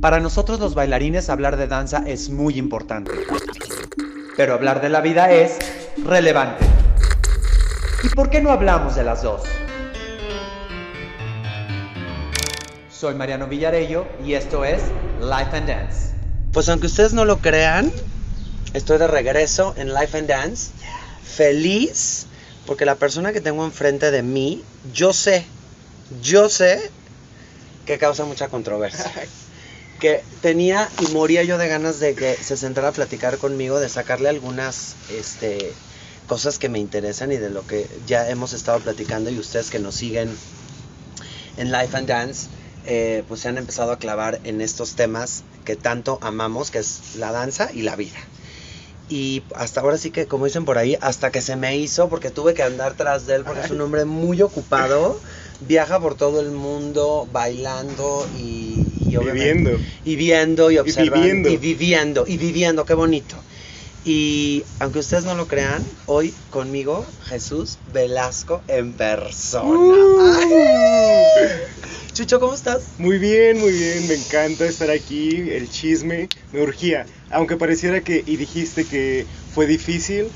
Para nosotros los bailarines hablar de danza es muy importante. Pero hablar de la vida es relevante. ¿Y por qué no hablamos de las dos? Soy Mariano Villarello y esto es Life and Dance. Pues aunque ustedes no lo crean, estoy de regreso en Life and Dance. Feliz porque la persona que tengo enfrente de mí, yo sé, yo sé que causa mucha controversia. que tenía y moría yo de ganas de que se sentara a platicar conmigo, de sacarle algunas este, cosas que me interesan y de lo que ya hemos estado platicando y ustedes que nos siguen en Life and Dance, eh, pues se han empezado a clavar en estos temas que tanto amamos, que es la danza y la vida. Y hasta ahora sí que, como dicen por ahí, hasta que se me hizo, porque tuve que andar tras de él, porque es un hombre muy ocupado, viaja por todo el mundo bailando y, y Viviendo. Y viendo y observando. viviendo. Y viviendo, y viviendo, qué bonito. Y aunque ustedes no lo crean, hoy conmigo Jesús Velasco en persona. Ay. Chucho, ¿cómo estás? Muy bien, muy bien, me encanta estar aquí, el chisme, me urgía. Aunque pareciera que, y dijiste que fue difícil,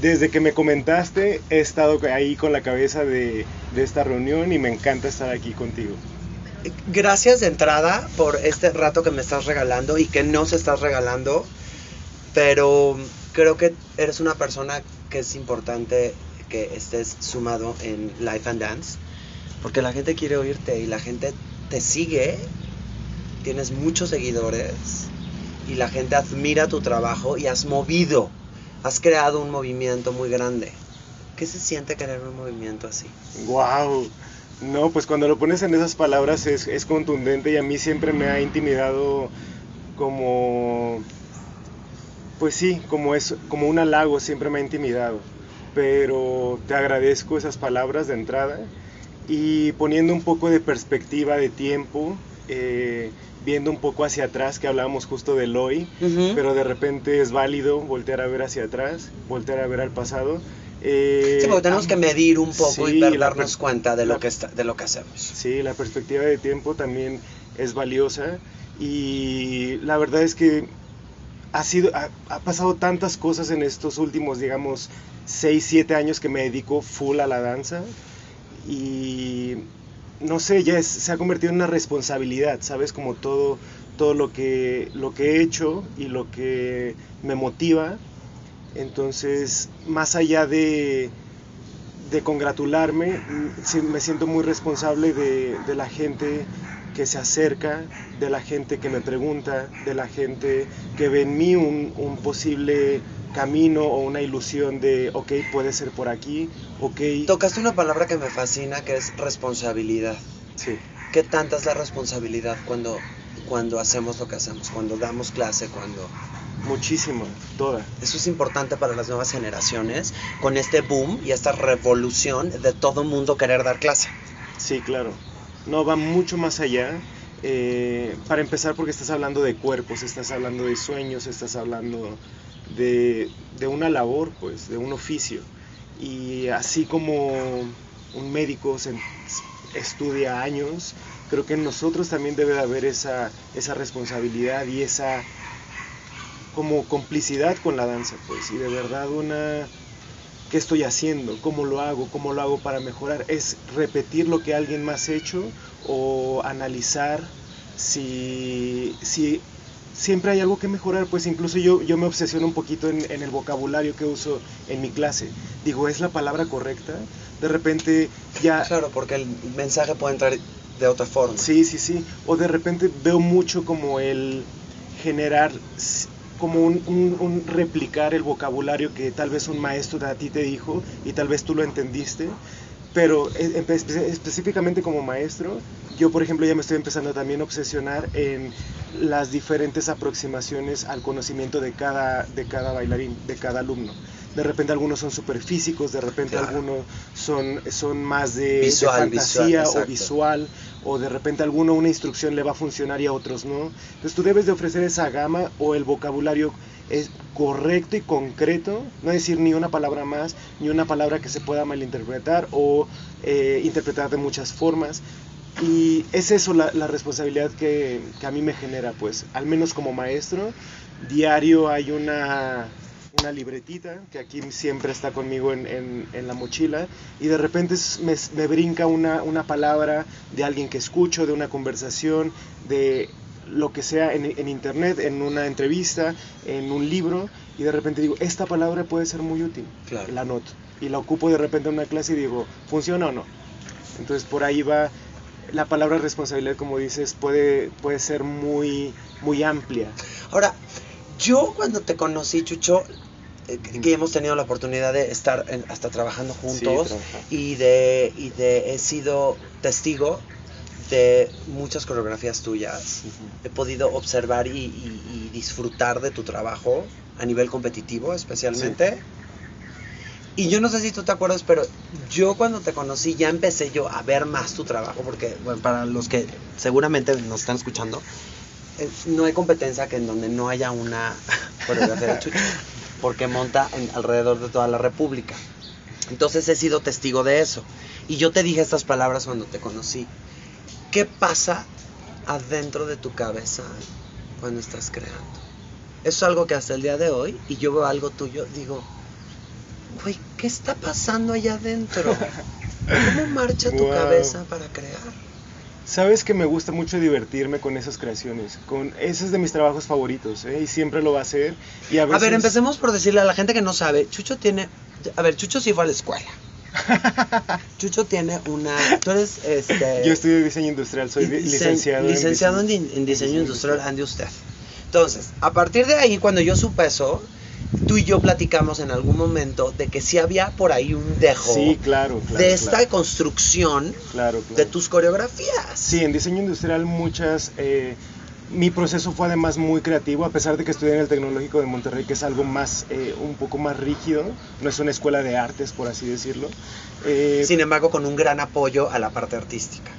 desde que me comentaste he estado ahí con la cabeza de, de esta reunión y me encanta estar aquí contigo. Gracias de entrada por este rato que me estás regalando y que no se estás regalando, pero creo que eres una persona que es importante que estés sumado en Life and Dance, porque la gente quiere oírte y la gente te sigue, tienes muchos seguidores y la gente admira tu trabajo y has movido, has creado un movimiento muy grande. ¿Qué se siente crear un movimiento así? ¡Wow! No, pues cuando lo pones en esas palabras es, es contundente y a mí siempre me ha intimidado como, pues sí, como, es, como un halago, siempre me ha intimidado. Pero te agradezco esas palabras de entrada y poniendo un poco de perspectiva de tiempo, eh, viendo un poco hacia atrás, que hablábamos justo del hoy, pero de repente es válido voltear a ver hacia atrás, voltear a ver al pasado. Eh, Sí, porque tenemos que medir un poco sí, y ver- la darnos cuenta de lo, que está, de lo que hacemos. Sí, la perspectiva de tiempo también es valiosa y la verdad es que ha sido ha, ha pasado tantas cosas en estos últimos, digamos, 6, 7 años que me dedico full a la danza y no sé, ya es- se ha convertido en una responsabilidad, ¿sabes? Como todo todo lo que lo que he hecho y lo que me motiva. Entonces, más allá de de congratularme, me siento muy responsable de, de la gente que se acerca, de la gente que me pregunta, de la gente que ve en mí un, un posible camino o una ilusión de, ok, puede ser por aquí, ok, Tocaste una palabra que me fascina, que es responsabilidad. sí, ¿Qué tanta es la responsabilidad cuando, cuando hacemos lo que hacemos, cuando damos clase, cuando... muchísimo, toda. Eso es importante para las nuevas generaciones, con este boom y esta revolución de todo mundo querer dar clase. Sí, claro. No, va mucho más allá. Eh, para empezar, porque estás hablando de cuerpos, estás hablando de sueños, estás hablando de, de una labor, pues, de un oficio. Y así como un médico se estudia años, creo que en nosotros también debe de haber esa, esa responsabilidad y esa como complicidad con la danza, pues, y de verdad una qué estoy haciendo, cómo lo hago, cómo lo hago para mejorar. Es repetir lo que alguien más ha hecho o analizar si, si siempre hay algo que mejorar. Pues incluso yo, yo me obsesiono un poquito en, en el vocabulario que uso en mi clase. Digo, ¿es la palabra correcta? De repente ya... Claro, porque el mensaje puede entrar de otra forma. Sí, sí, sí. O de repente veo mucho como el generar, como un, replicar el vocabulario que tal vez un maestro a ti te dijo y tal vez tú lo entendiste. Pero e- espe- específicamente como maestro, yo por ejemplo ya me estoy empezando también a obsesionar en las diferentes aproximaciones al conocimiento de cada, de cada bailarín, de cada alumno. De repente algunos son súper físicos, de repente Claro. algunos son, son más de, de Visual, fantasía visual, o visual o de repente a alguno una instrucción le va a funcionar y a otros no. Entonces tú debes de ofrecer esa gama o el vocabulario es correcto y concreto, no decir ni una palabra más, ni una palabra que se pueda malinterpretar o eh, interpretar de muchas formas. Y es eso la, la responsabilidad que, que a mí me genera, pues, al menos como maestro, diario hay una, una libretita que aquí siempre está conmigo en, en- en la mochila y de repente me, me brinca una, una palabra de alguien que escucho, de una conversación, de lo que sea en, en internet, en una entrevista, en un libro y de repente digo, esta palabra puede ser muy útil, Claro. la anoto y la ocupo de repente en una clase y digo, ¿funciona o no? Entonces por ahí va la palabra responsabilidad, como dices, puede, puede ser muy, muy amplia. Ahora, yo cuando te conocí, Chucho, eh, que hemos tenido la oportunidad de estar en- hasta trabajando juntos y de y de he sido testigo de muchas coreografías tuyas. He podido observar y, y- y disfrutar de tu trabajo a nivel competitivo, especialmente. Y yo no sé si tú te acuerdas, pero yo cuando te conocí ya empecé yo a ver más tu trabajo, porque bueno, para los que seguramente nos están escuchando, eh, no hay competencia que en donde no haya una coreografía de Chucho, porque monta en- alrededor de toda la República. Entonces he sido testigo de eso. Y yo te dije estas palabras cuando te conocí. ¿Qué pasa adentro de tu cabeza cuando estás creando? Eso es algo que hasta el día de hoy, y yo veo algo tuyo, digo, güey, ¿qué está pasando allá adentro? ¿Cómo marcha tu Wow. cabeza para crear? Sabes que me gusta mucho divertirme con esas creaciones, con ese es de mis trabajos favoritos, ¿eh? y siempre lo va a hacer. Y a, A ver, veces- empecemos por decirle a la gente que no sabe, Chucho tiene, a ver, Chucho sí fue a la escuela. Chucho tiene una, tú eres, este... Yo estudio diseño industrial, soy Dise- licenciado, licenciado en, diseño- di- en diseño industrial, Andy usted. Entonces, a partir de ahí, cuando yo supe eso, tú y yo platicamos en algún momento de que sí había por ahí un dejo Sí, claro, claro. de esta claro, construcción de tus coreografías. Sí, en diseño industrial muchas... eh, mi proceso fue además muy creativo, a pesar de que estudié en el Tecnológico de Monterrey, que es algo más, eh, un poco más rígido, no es una escuela de artes, por así decirlo. Eh, Sin embargo, con un gran apoyo a la parte artística.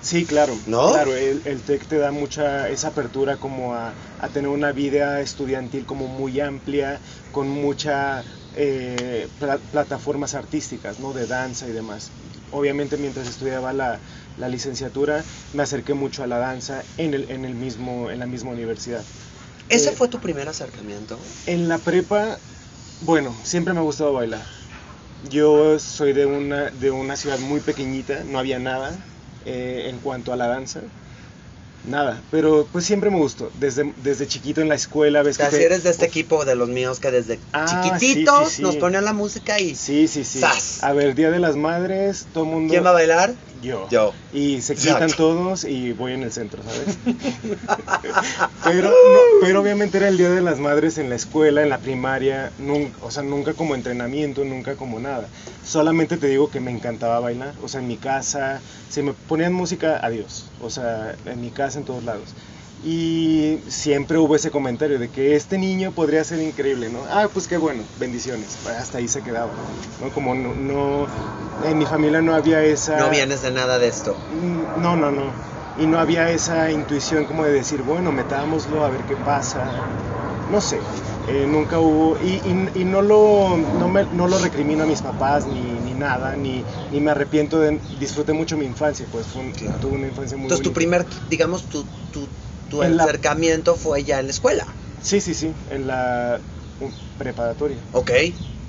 Sí, claro. ¿No? Claro, el, el TEC te da mucha esa apertura como a, a tener una vida estudiantil como muy amplia, con mucha eh, pla- plataformas artísticas, ¿no? De danza y demás. Obviamente mientras estudiaba la, la licenciatura me acerqué mucho a la danza en, el, en, el mismo, en la misma universidad. ¿Ese Eh, fue tu primer acercamiento? En la prepa, bueno, siempre me ha gustado bailar. Yo soy de una, de una ciudad muy pequeñita, no había nada eh, en cuanto a la danza. Nada, pero pues siempre me gustó. Desde, desde chiquito en la escuela, ves O sea, que si eres de este equipo de los míos que desde Ah, chiquititos sí, sí, sí. nos ponían la música y... Sí, sí, sí. A ver, Día de las Madres, todo el mundo... ¿Quién va a bailar? Yo. Yo. Y se quitan Exacto. todos y voy en el centro, ¿sabes? pero, no- pero obviamente era el Día de las Madres en la escuela, en la primaria, nunca, o sea, nunca como entrenamiento, nunca como nada. Solamente te digo que me encantaba bailar, o sea, en mi casa, si me ponían música, adiós, o sea, en mi casa, en todos lados. Y siempre hubo ese comentario de que este niño podría ser increíble, ¿no? Ah, pues qué bueno, bendiciones. Hasta ahí se quedaba, ¿no? Como no, no en mi familia no había esa... No vienes de nada de esto. Mm, No, no, no. Y no había esa intuición como de decir, bueno, metámoslo a ver qué pasa. No sé, eh, nunca hubo. Y, y- y no, lo, no, me- no lo recrimino a mis papás ni, ni nada, ni, ni me arrepiento de. Disfruté mucho mi infancia, pues fue un- Claro. tuve una infancia muy Entonces tu bonita. primer, digamos, tu, tu, tu En la- acercamiento fue ya en la escuela. Sí, sí, sí, en la preparatoria. Ok.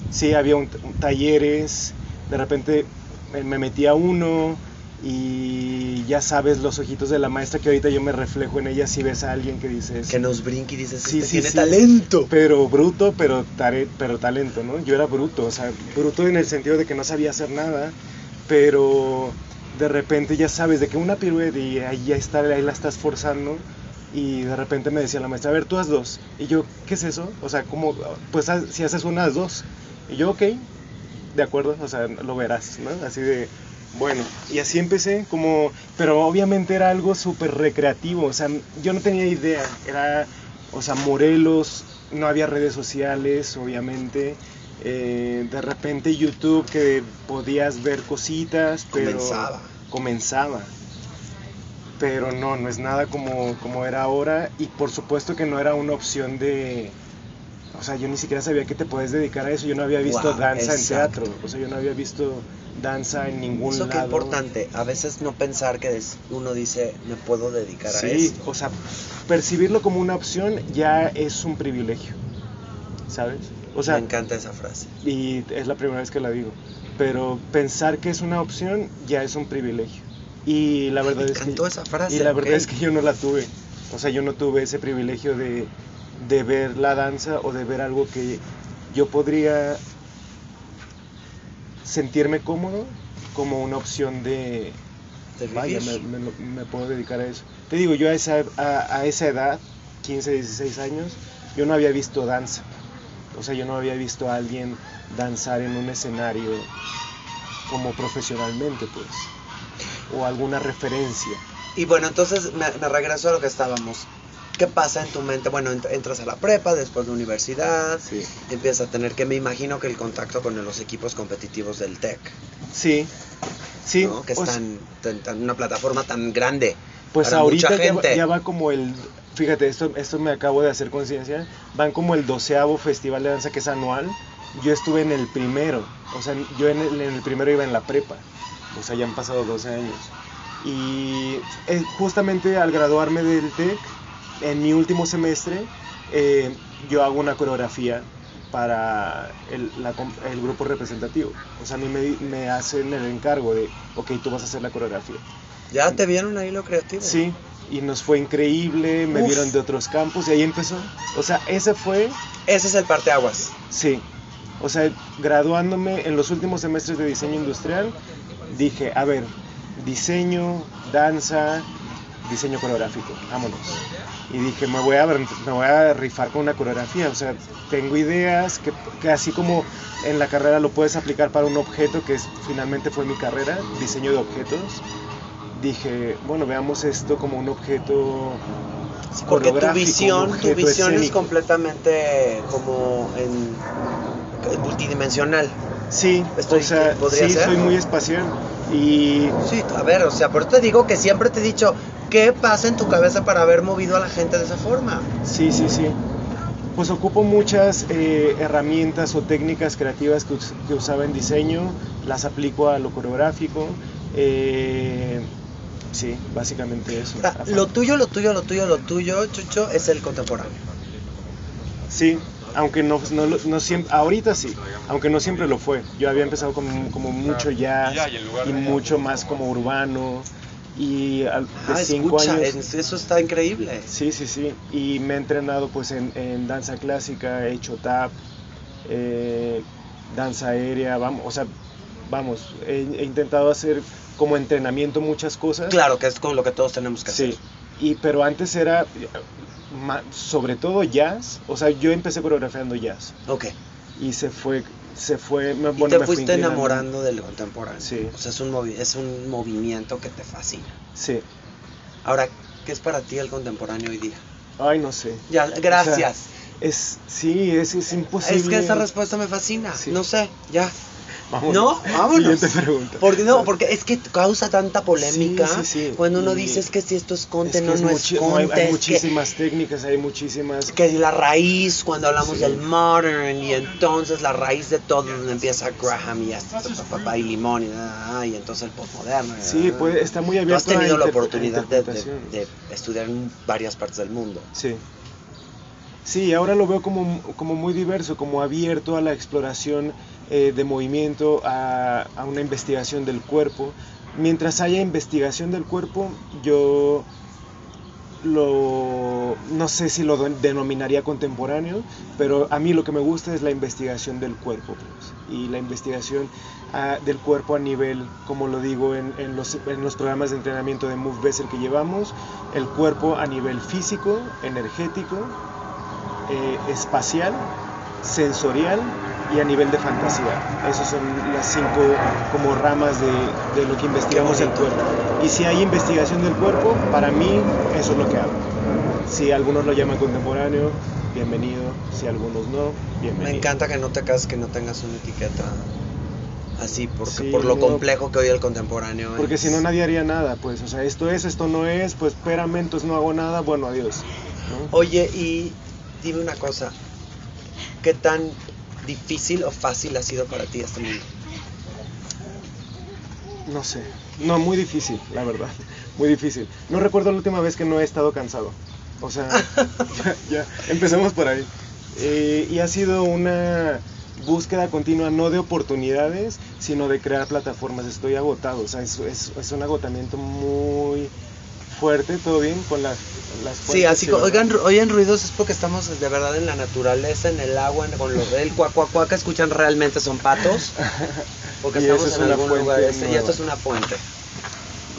Sí, había un, un- talleres, de repente me, me metí a uno y ya sabes los ojitos de la maestra que ahorita yo me reflejo en ella si ves a alguien que dices Que nos brinque y dices, Sí, este sí, tiene sí. talento. pero bruto pero tare- pero talento no yo era bruto o sea bruto en el sentido de que no sabía hacer nada pero de repente ya sabes de que una pirueta y ahí ya está ahí la estás forzando y de repente me decía la maestra a ver tú haz dos y yo qué es eso o sea como pues si haces una haz dos. Y yo ok de acuerdo o sea lo verás no así de bueno, y así empecé, como, pero obviamente era algo súper recreativo, o sea, yo no tenía idea, era, o sea, Morelos, no había redes sociales, obviamente, eh, de repente YouTube que podías ver cositas, pero Comenzaba. comenzaba. Pero no, no es nada como, como era ahora, y por supuesto que no era una opción de, o sea, yo ni siquiera sabía que te puedes dedicar a eso. Yo no había visto Wow, danza exacto. en teatro. O sea, yo no había visto danza en ningún Eso lado. que es importante, a veces no pensar que uno dice, me puedo dedicar a Sí, esto. o sea, percibirlo como una opción ya es un privilegio, ¿sabes? O sea, me encanta esa frase. y es la primera vez que la digo, pero pensar que es una opción ya es un privilegio. Y la verdad Me es que encantó esa frase. y la verdad es que yo no la tuve. O sea, yo no tuve ese privilegio de, de ver la danza o de ver algo que yo podría sentirme cómodo como una opción de, De vaya, me, vivir. me- me puedo dedicar a eso. Te digo, yo a esa, a, a esa edad, 15, 16 años, yo no había visto danza. O sea, yo no había visto a alguien danzar en un escenario como profesionalmente, pues. O alguna referencia. Y bueno, entonces me, me regreso a lo que estábamos. ¿Qué pasa en tu mente? Bueno, ent- entras a la prepa, después de universidad, Sí. empiezas a tener que me imagino que el contacto con los equipos competitivos del TEC, Sí, sí. ¿no? que sea, están tan- tan- una plataforma tan grande pues para ahorita mucha ya gente. ya va como el, fíjate, esto, esto me acabo de hacer conciencia, van como el doceavo festival de danza que es anual. Yo estuve en el primero, o sea, yo en el, en el primero iba en la prepa, o sea, ya han pasado 12 años. Y eh, justamente al graduarme del TEC, en mi último semestre, eh, yo hago una coreografía para el, la el grupo representativo. O sea, a mí me, me hacen el encargo de, ok, tú vas a hacer la coreografía. Ya te vieron ahí lo creativo. Sí, y nos fue increíble, me Uf. vieron de otros campos y ahí empezó. O sea, ese fue, Ese es el parteaguas. sí. O sea, graduándome en los últimos semestres de diseño industrial, dije, a ver, diseño, danza, diseño coreográfico, vámonos. Y dije, me voy a, me voy a rifar con una coreografía. O sea, tengo ideas que, que así como en la carrera lo puedes aplicar para un objeto, que es, finalmente fue mi carrera, diseño de objetos. Dije, bueno, veamos esto como un objeto Porque tu visión, tu visión es completamente como en multidimensional. Sí, Estoy- o sea, ¿podría sí, ser? soy muy espacial. Y Sí, a ver, o sea, por eso te digo que siempre te he dicho, ¿qué pasa en tu cabeza para haber movido a la gente de esa forma? sí, sí, sí. Pues ocupo muchas eh, herramientas o técnicas creativas que, us- que usaba en diseño, las aplico a lo coreográfico. eh, sí, básicamente eso. Ahora, lo tuyo, lo tuyo, lo tuyo, lo tuyo, Chucho, es el contemporáneo. Sí, aunque no, no, lo- no siempre, ahorita sí, aunque no siempre lo fue. Yo había empezado como, como mucho jazz y mucho más como urbano y al- de Ah, cinco escucha, años. es- eso está increíble. Sí, sí, sí. Y me he entrenado pues en, en danza clásica, he hecho tap, eh, danza aérea, vamos, o sea, vamos, he, he intentado hacer como entrenamiento muchas cosas. Claro, que es con lo que todos tenemos que hacer. Sí. Y pero antes era sobre todo jazz, o sea, yo empecé coreografiando jazz Ok. y se fue se fue me- Y bueno, te me fuiste enamorando del contemporáneo. Sí. O sea, es un, movi- es un movimiento que te fascina. Sí. Ahora, ¿qué es para ti el contemporáneo hoy día? Ay, no sé. Ya, O sea, gracias. es sí, es, es imposible. es que esa respuesta me fascina. Sí. No sé, ya. Vámonos. No, vámonos. Pregunta. Porque no, porque es que causa tanta polémica Sí, sí, sí. cuando uno Y dice es que si esto es conte, Es no, es no es no, hay- conte. hay, que- muchísimas técnicas, hay muchísimas. que la raíz cuando hablamos del modern y entonces la raíz de todo donde empieza Graham y hasta papá y limón y, y entonces el postmoderno Sí, puede, está muy Tú has abierto a tenido la oportunidad de, de estudiar en varias partes del mundo. Sí. Sí, ahora lo veo como, como muy diverso, como abierto a la exploración eh, de movimiento, a, a una investigación del cuerpo. Mientras haya investigación del cuerpo, yo lo no sé si lo de- denominaría contemporáneo, pero a mí lo que me gusta es la investigación del cuerpo, pues, y la investigación ah, del cuerpo a nivel, como lo digo en, en los, en los programas de entrenamiento de Move Vessel que llevamos, el cuerpo a nivel físico, energético, eh, espacial, sensorial y a nivel de fantasía. Esas son las cinco como ramas de, de lo que investigamos el cuerpo. Y si hay investigación del cuerpo, para mí eso es lo que hago. Si algunos lo llaman contemporáneo, bienvenido. Si algunos no, bienvenido. Me encanta que no te cases, que no tengas una etiqueta así, porque Sí, por lo no. complejo que hoy el contemporáneo Porque es. si no nadie haría nada, pues, o sea, esto es, esto no es, pues espérame, entonces no hago nada, bueno, adiós. ¿no? Oye, y dime una cosa, ¿qué tan difícil o fácil ha sido para ti este mundo? No sé. No, muy difícil, la verdad. Muy difícil. No recuerdo la última vez que no he estado cansado. O sea, ya, ya, empecemos por ahí. Eh, y ha sido una búsqueda continua, no de oportunidades, sino de crear plataformas. Estoy agotado, o sea, es, es, es un agotamiento muy fuerte, todo bien con las, las Sí, así verdad. oigan, oyen ruidos es porque estamos de verdad en la naturaleza, en el agua, con los del cuacuacuá que escuchan realmente son patos. Porque estamos es en una algún fuente lugar este, y esto es una fuente.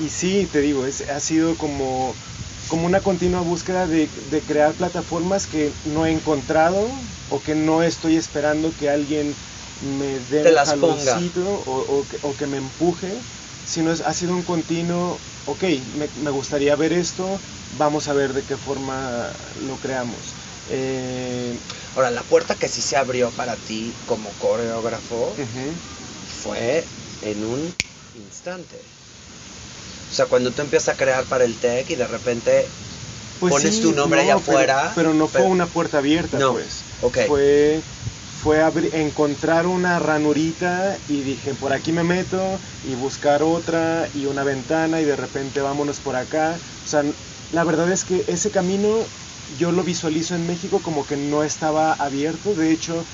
Y sí, te digo, es, ha sido como, como una continua búsqueda de, de crear plataformas que no he encontrado o que no estoy esperando que alguien me dé un o, o que, o que me empuje, sino es, ha sido un continuo, ok, me, me gustaría ver esto, vamos a ver de qué forma lo creamos. Eh, Ahora, la puerta que sí se abrió para ti como coreógrafo fue en un instante. O sea, cuando tú empiezas a crear para el tech y de repente Pues Pones sí, tu nombre allá no, afuera, Pero, no fue una puerta abierta, No, pues. ok. Fue, fue encontrar una ranurita y dije, por aquí me meto y buscar otra y una ventana y de repente vámonos por acá. O sea, la verdad es que ese camino yo lo visualizo en México como que no estaba abierto. De hecho,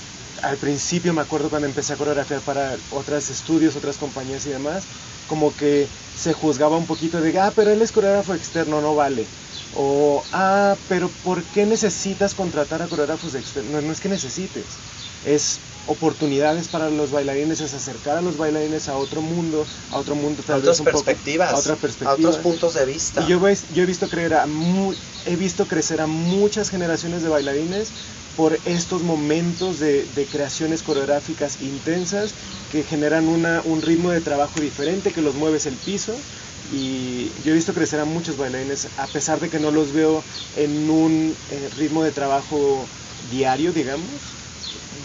al principio me acuerdo cuando empecé a coreografiar para otros estudios, otras compañías y demás, como que se juzgaba un poquito de, ah, pero él es coreógrafo externo, no vale. O, ah, pero ¿por qué necesitas contratar a coreógrafos externos? No, no es que necesites, es oportunidades para los bailarines, es acercar a los bailarines a otro mundo, a otro mundo a tal otras vez un poco- perspectivas, a otra a perspectiva. otros puntos de vista. Y yo, ves- yo he visto creer a he visto crecer a muchas generaciones de bailarines por estos momentos de, de creaciones coreográficas intensas que generan una, un ritmo de trabajo diferente, que los mueves el piso. Y yo he visto crecer a muchos bailarines, a pesar de que no los veo en un eh, ritmo de trabajo diario, digamos.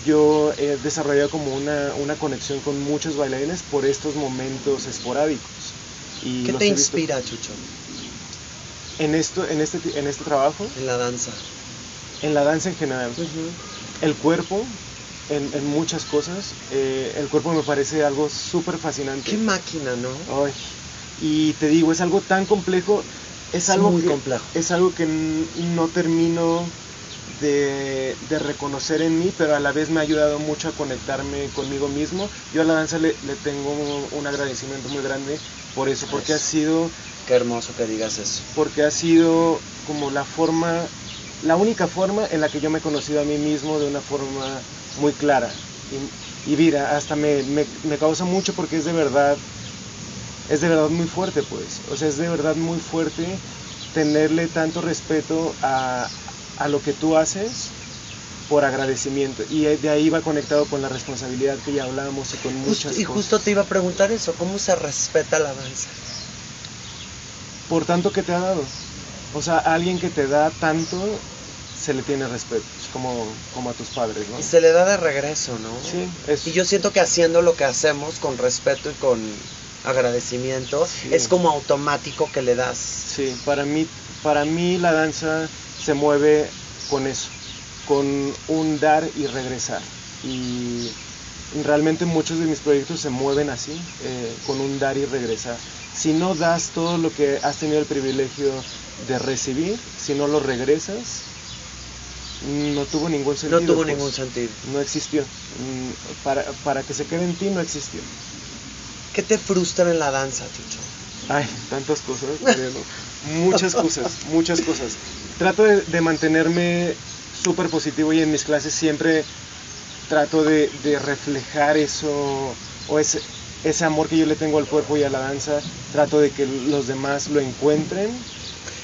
Yo he desarrollado como una, una conexión con muchos bailarines por estos momentos esporádicos. Y ¿Qué te visto- inspira, Chucho, en esto en este en este trabajo en la danza? en la danza en general el cuerpo en, en muchas cosas eh, el cuerpo me parece algo súper fascinante Qué máquina, ¿no? Ay, y te digo es algo tan complejo es Es algo muy que, complejo. es algo que no termino de, de reconocer en mí pero a la vez me ha ayudado mucho a conectarme conmigo mismo yo a la danza le, le tengo un agradecimiento muy grande por eso porque ha Eso. sido Qué hermoso que digas eso. porque ha sido como la forma, la única forma en la que yo me he conocido a mí mismo de una forma muy clara. Y, y mira, hasta me, me, me causa mucho porque es de verdad, es de verdad muy fuerte pues, o sea, es de verdad muy fuerte tenerle tanto respeto a, a lo que tú haces por agradecimiento y de ahí va conectado con la responsabilidad que ya hablamos y con muchas y cosas. justo te iba a preguntar eso, ¿cómo se respeta la danza? por tanto que te ha dado. O sea, a alguien que te da tanto, se le tiene respeto, es como, como a tus padres, ¿no? Y se le da de regreso, ¿no? Sí, Y yo siento que haciendo lo que hacemos con respeto y con agradecimiento, Sí. es como automático que le das. sí, para mí, para mí la danza se mueve con eso, con un dar y regresar. Y realmente muchos de mis proyectos se mueven así, eh, con un dar y regresar. Si no das todo lo que has tenido el privilegio de recibir, si no lo regresas, no tuvo ningún sentido. No tuvo pues. ningún sentido. no existió. Mm, Para, para que se quede en ti no existió. ¿Qué te frustra en la danza, Chucho? Ay, tantas cosas. Muchas cosas, muchas cosas. Trato de, mantenerme súper positivo y en mis clases siempre trato de, de reflejar eso o ese, ese amor que yo le tengo al cuerpo y a la danza. Trato de que los demás lo encuentren.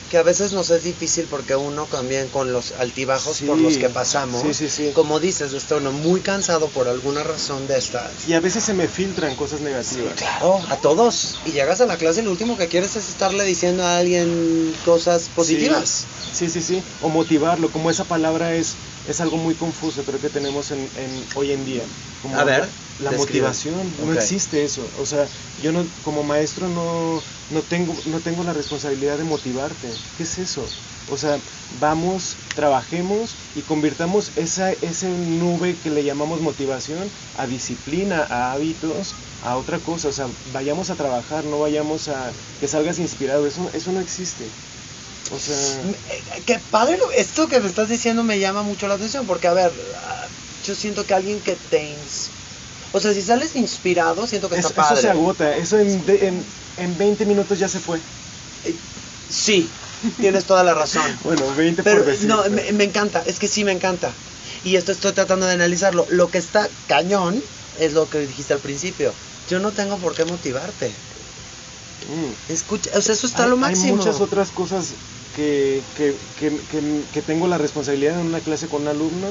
Que a veces nos es difícil porque uno también con los altibajos Sí, por los que pasamos, sí, sí, sí. como dices, está uno muy cansado por alguna razón de estas. Y a veces se me filtran cosas negativas. Claro, a todos. Y llegas a la clase y lo último que quieres es estarle diciendo a alguien cosas positivas. Sí, sí, sí. O motivarlo, como esa palabra es, es algo muy confuso, creo que tenemos en, en- hoy en día. Como A ver. La motivación, no existe eso. O sea, yo no, como maestro no, no, tengo, no tengo la responsabilidad de motivarte. ¿Qué es eso? O sea, vamos, trabajemos y convirtamos esa, esa nube que le llamamos motivación a disciplina, a hábitos, a otra cosa. O sea, vayamos a trabajar, no vayamos a que salgas inspirado. Eso, eso no existe. O sea, Eh, Qué padre, lo- esto que me estás diciendo me llama mucho la atención, porque a ver, ah, yo siento que alguien que te... ins- O sea, si sales inspirado, siento que eso, está eso padre. se agota. Eso en, de- en, en 20 minutos ya se fue. Sí, tienes toda la razón. Bueno, 20 Pero por decir. no, pero- me, me encanta, es que sí me encanta. Y esto estoy tratando de analizarlo. Lo que está cañón es lo que dijiste al principio. Yo no tengo por qué motivarte. Mm. Escucha, o sea, eso está hay, lo hay máximo. muchas otras cosas que, que, que, que- que tengo la responsabilidad en una clase con un alumno,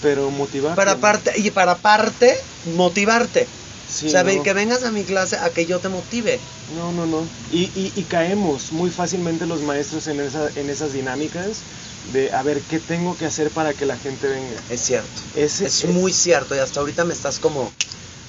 pero motivar. Para parte, y para parte, motivarte. Sí, o sea, no. que vengas a mi clase a que yo te motive. No, no, no. Y, y, y caemos muy fácilmente los maestros en, esa, en esas dinámicas de a ver qué tengo que hacer para que la gente venga. Es cierto. Ese- es eh, muy cierto. Y hasta ahorita me estás como.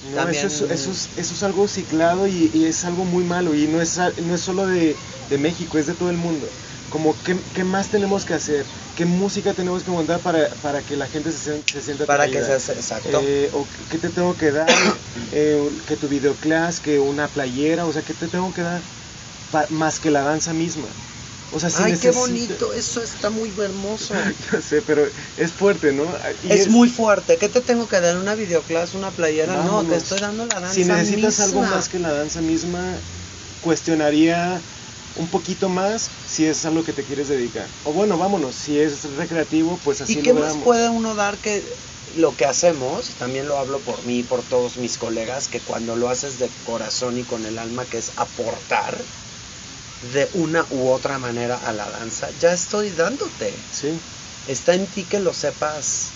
No, También- eso, es, eso, es, eso es algo ciclado y, y es algo muy malo y no es, no es solo de, de México, es de todo el mundo. Como, ¿qué, qué más tenemos que hacer? ¿Qué música tenemos que montar para, para que la gente se, se sienta Para que atraída? seas exacto. Eh, o qué te tengo que dar, Eh, que tu videoclass, que una playera, o sea, ¿qué te tengo que dar Pa- más que la danza misma? O sea, si Ay, qué bonito. Eso está muy hermoso. Yo sé, pero es fuerte, ¿no? Y es, muy fuerte. ¿Qué te tengo que dar? ¿Una videoclase? ¿Una playera? No, te estoy dando la danza Si necesitas misma. algo más que la danza misma, cuestionaría un poquito más si es algo que te quieres dedicar. O bueno, vámonos, si es recreativo, pues así ¿Y lo qué más veamos. puede uno dar que lo que hacemos? También lo hablo por mí y por todos mis colegas, que cuando lo haces de corazón y con el alma, que es aportar de una u otra manera a la danza, ya estoy dándote. Sí, Está en ti que lo sepas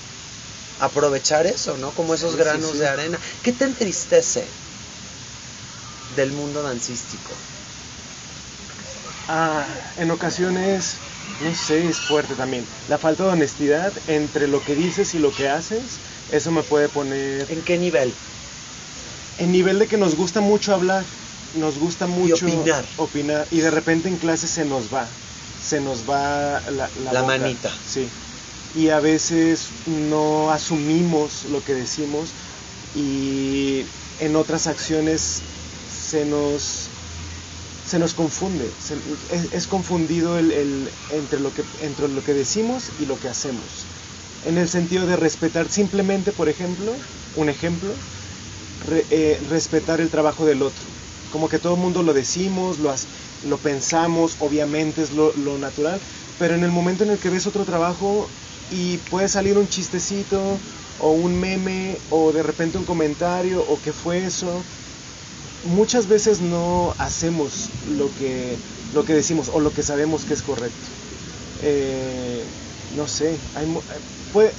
aprovechar eso, ¿no? Como esos Sí, sí, granos sí. de arena. ¿Qué te entristece del mundo dancístico? Ah, en ocasiones, no sé, es fuerte también. La falta de honestidad entre lo que dices y lo que haces, eso me puede poner ¿En qué nivel? en nivel de que nos gusta mucho hablar, nos gusta mucho opinar. opinar, y de repente en clase se nos va, se nos va la, la La manita. Sí. Y a veces no asumimos lo que decimos y en otras acciones se nos se nos confunde, se- es, es confundido el, el- entre, lo que, entre lo que decimos y lo que hacemos. En el sentido de respetar simplemente, por ejemplo, un ejemplo, re- eh, respetar el trabajo del otro. Como que todo el mundo lo decimos, lo, lo pensamos, obviamente es lo, lo natural, pero en el momento en el que ves otro trabajo y puede salir un chistecito o un meme o de repente un comentario o qué fue eso, muchas veces no hacemos lo que, lo que decimos o lo que sabemos que es correcto. Eh, no sé, hay, eh, puede-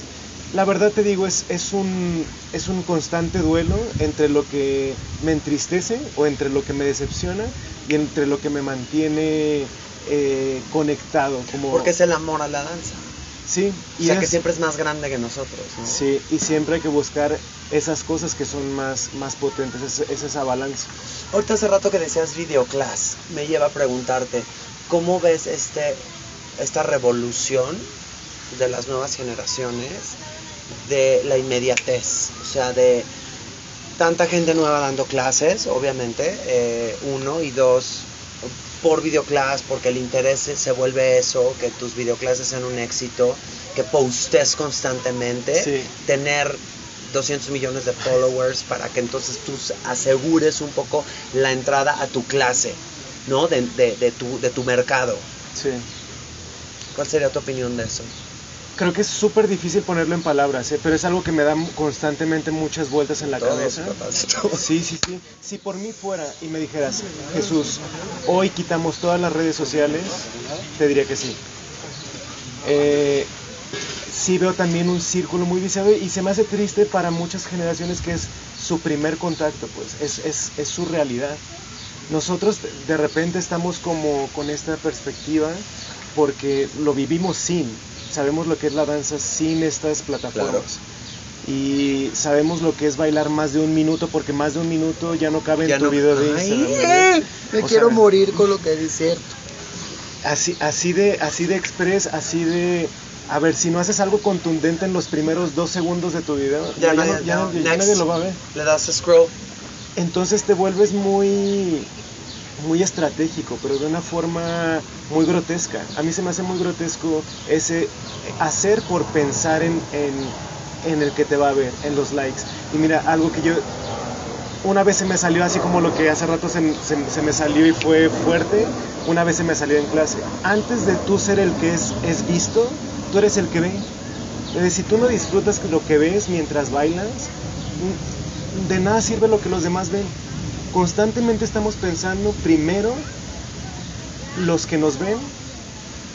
la verdad te digo, es, es, un, es un constante duelo entre lo que me entristece o entre lo que me decepciona y entre lo que me mantiene eh, conectado. Como, Porque es el amor a la danza. Sí, O y sea, que siempre es más grande que nosotros, ¿no? Sí, y siempre hay que buscar esas cosas que son más, más potentes, es, es esa balanza. Ahorita hace rato que decías videoclass, me lleva a preguntarte, ¿cómo ves este, esta revolución de las nuevas generaciones de la inmediatez? O sea, de tanta gente nueva dando clases, obviamente, eh, uno, y dos, por videoclass, porque el interés se- vuelve eso, que tus videoclases sean un éxito, que postes constantemente, Sí. tener 200 millones de followers para que entonces tú asegures un poco la entrada a tu clase, ¿no? De, de- de tu, de tu mercado. Sí. ¿Cuál sería tu opinión de eso? Creo que es súper difícil ponerlo en palabras, ¿eh? pero es algo que me da constantemente muchas vueltas en la Todos, cabeza. todos. Sí, sí, sí. Si por mí fuera y me dijeras, Jesús, hoy quitamos todas las redes sociales, te diría que sí. Eh, sí veo también un círculo muy viciado y se me hace triste para muchas generaciones que es su primer contacto, pues es, es, es su realidad. Nosotros de repente estamos como con esta perspectiva porque lo vivimos sin, sabemos lo que es la danza sin estas plataformas. y sabemos lo que es bailar más de un minuto porque más de un minuto ya no cabe en tu no- video de Ay, Instagram. me O quiero sea, morir con lo que es cierto. Así, así de, así de express, así de, a ver, si no haces algo contundente en los primeros dos segundos de tu video, Ya no- ya- ya next. nadie lo va a ver. Le das scroll. Entonces te vuelves muy, muy estratégico, pero de una forma muy grotesca. A mí se me hace muy grotesco ese hacer por pensar en, en, en el que te va a ver, en los likes. Y mira, algo que yo una vez se me salió así como lo que hace rato se, se- se me salió y fue fuerte, una vez se me salió en clase. Antes de tú ser el que es, es visto, tú eres el que ve. Si tú no disfrutas lo que ves mientras bailas, de nada sirve lo que los demás ven. Constantemente estamos pensando primero los que nos ven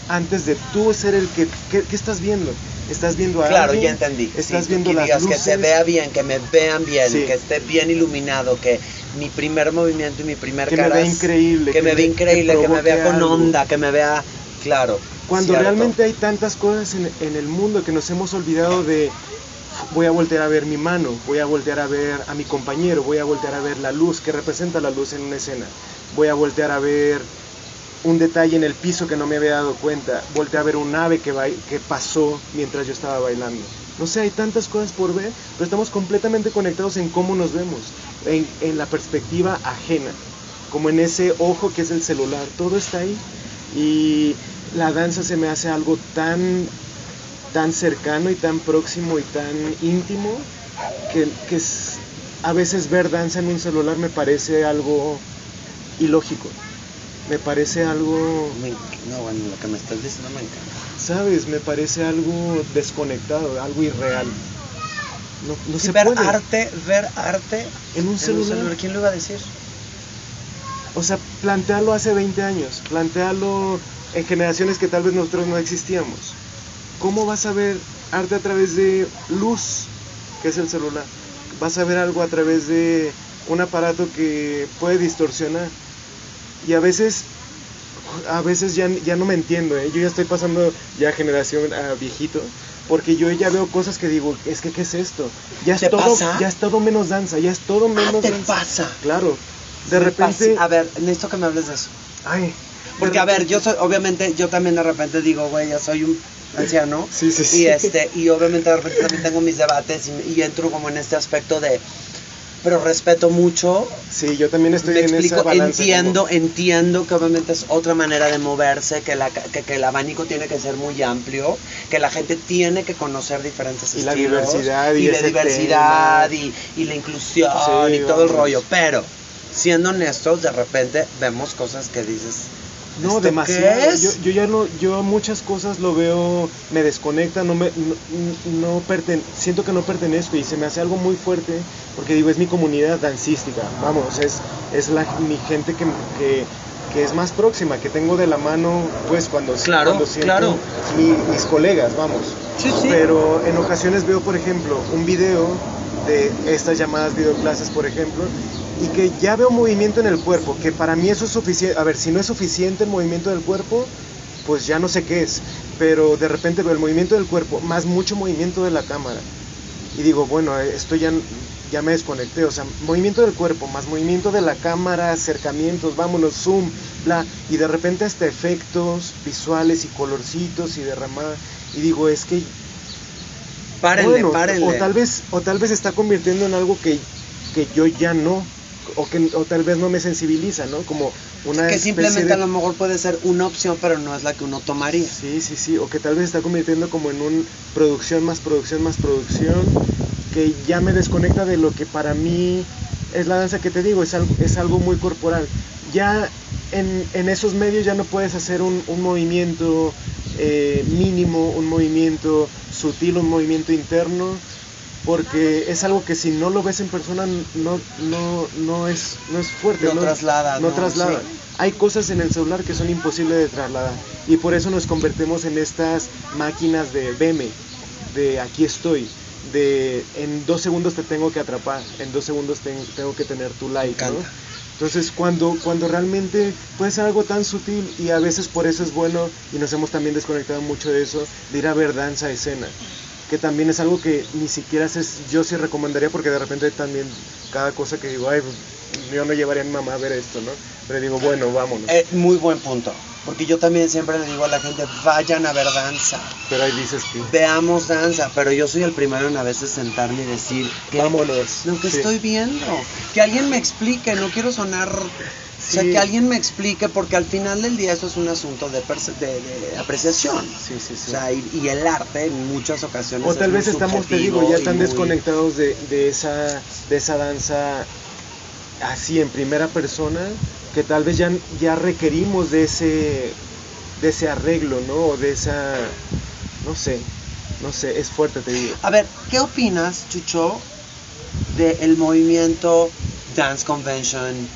antes de tú ser el que... ¿Qué, qué estás viendo? ¿Estás viendo a Claro, alguien? ya entendí. ¿Estás Sí, viendo que las digas luces? que se vea bien, que me vean bien, Sí. que esté bien iluminado, que mi primer movimiento y mi primer Que me cara vea es- increíble, que, que me me- vea que increíble, que, me vea con algo. onda, que me vea claro. Cuando cierto. realmente hay tantas cosas en, en el mundo que nos hemos olvidado de voy a voltear a ver mi mano, voy a voltear a ver a mi compañero, voy a voltear a ver la luz que representa la luz en una escena, voy a voltear a ver un detalle en el piso que no me había dado cuenta, volteé a ver un ave que, pasó mientras yo estaba bailando. No sé, hay tantas cosas por ver, pero estamos completamente conectados en cómo nos vemos, en la perspectiva ajena, como en ese ojo que es el celular, todo está ahí. Y la danza se me hace algo tan, tan cercano y tan próximo y tan íntimo que, que es- a veces ver danza en un celular me parece algo ilógico. Me parece algo, Me no, bueno, lo que me estás diciendo me encanta. ¿sabes? Me parece algo desconectado, algo irreal. No, no Sí, se ver puede. arte, ver arte En un celular. ¿Quién lo iba a decir? O sea, plantearlo hace 20 años, plantearlo en generaciones que tal vez nosotros no existíamos. ¿Cómo vas a ver arte a través de luz, que es el celular? Vas a ver algo a través de un aparato que puede distorsionar. Y a veces, a veces ya, ya no me entiendo, ¿eh? yo ya estoy pasando ya generación a viejito, porque yo ya veo cosas que digo, es que ¿qué es esto? Ya es ¿Te todo, pasa? ya es todo menos danza, ya es todo menos Ah, te danza. pasa. Claro. De Me repente, pasa. A ver, necesito que me hables de eso. ay, Porque, a ver, yo soy, obviamente, yo también de repente digo, güey, ya soy un anciano. Sí, sí, sí. Y, este, y obviamente de repente también tengo mis debates y, y entro como en este aspecto de, pero respeto mucho. Sí, yo también estoy me en explico, entiendo, como- entiendo que obviamente es otra manera de moverse, que, la, que, que el abanico tiene que ser muy amplio, que la gente tiene que conocer diferentes Y la estilos. diversidad y y la diversidad y, y la inclusión Sí, y todo el rollo. Pero, siendo honestos, de repente vemos cosas que dices. No, ¿esto demasiado. qué es? Yo, yo ya no, yo muchas cosas lo veo, me desconecta, no me, no, no perten, siento que no pertenezco y se me hace algo muy fuerte porque digo, es mi comunidad dancística, vamos, es, es la, mi gente que, que, que es más próxima, que tengo de la mano, pues cuando, Claro, cuando siento claro. mi- mis colegas, vamos. Sí, sí. Pero en ocasiones veo, por ejemplo, un video de estas llamadas videoclases, por ejemplo, y que ya veo movimiento en el cuerpo, que para mí eso es suficiente. A ver, si no es suficiente el movimiento del cuerpo, pues ya no sé qué es. Pero de repente veo el movimiento del cuerpo, más mucho movimiento de la cámara. Y digo, bueno, esto ya, ya me desconecté. O sea, movimiento del cuerpo, más movimiento de la cámara, acercamientos, vámonos, zoom, bla. Y de repente hasta efectos visuales y colorcitos y derramada. Y digo, es que Párenle, bueno, párenle. O tal vez, o tal vez está convirtiendo en algo que, que yo ya no, o que o tal vez no me sensibiliza, ¿no? Como una que simplemente de- a lo mejor puede ser una opción, pero no es la que uno tomaría. Sí, sí, sí, o que tal vez está convirtiendo como en un producción más producción más producción, que ya me desconecta de lo que para mí es la danza que te digo, es algo, es algo muy corporal. Ya en, en esos medios ya no puedes hacer un, un movimiento eh, mínimo, un movimiento sutil, un movimiento interno, porque es algo que si no lo ves en persona no, no, no, es, no es fuerte. No traslada, No, no, traslada. sí. Hay cosas en el celular que son imposibles de trasladar y por eso nos convertimos en estas máquinas de veme, de aquí estoy, de en dos segundos te tengo que atrapar, en dos segundos ten- tengo que tener tu like. Entonces cuando, cuando realmente puede ser algo tan sutil y a veces por eso es bueno y nos hemos también desconectado mucho de eso, de ir a ver danza escena, que también es algo que ni siquiera sé, yo sí recomendaría porque de repente también cada cosa que digo, ay, yo no llevaría a mi mamá a ver esto, ¿no? Pero digo, bueno, vámonos. Eh, muy buen punto. Porque yo también siempre le digo a la gente, vayan a ver danza. Pero ahí dices que... Veamos danza, pero yo soy el primero en a veces sentarme y decir, ¿qué, Vámonos. Lo que Sí. estoy viendo. Que alguien me explique, no quiero sonar... O sea, que alguien me explique, porque al final del día eso es un asunto de, de- de apreciación. Sí, sí, sí. O sea, y, y el arte en muchas ocasiones O tal vez estamos, te digo, ya muy- desconectados de, de esa, de esa danza así en primera persona, que tal vez ya, ya requerimos de ese, de ese arreglo, ¿no? O de esa, no sé, no sé, es fuerte, te digo. A ver, ¿qué opinas, Chucho, del movimiento Dance Convention?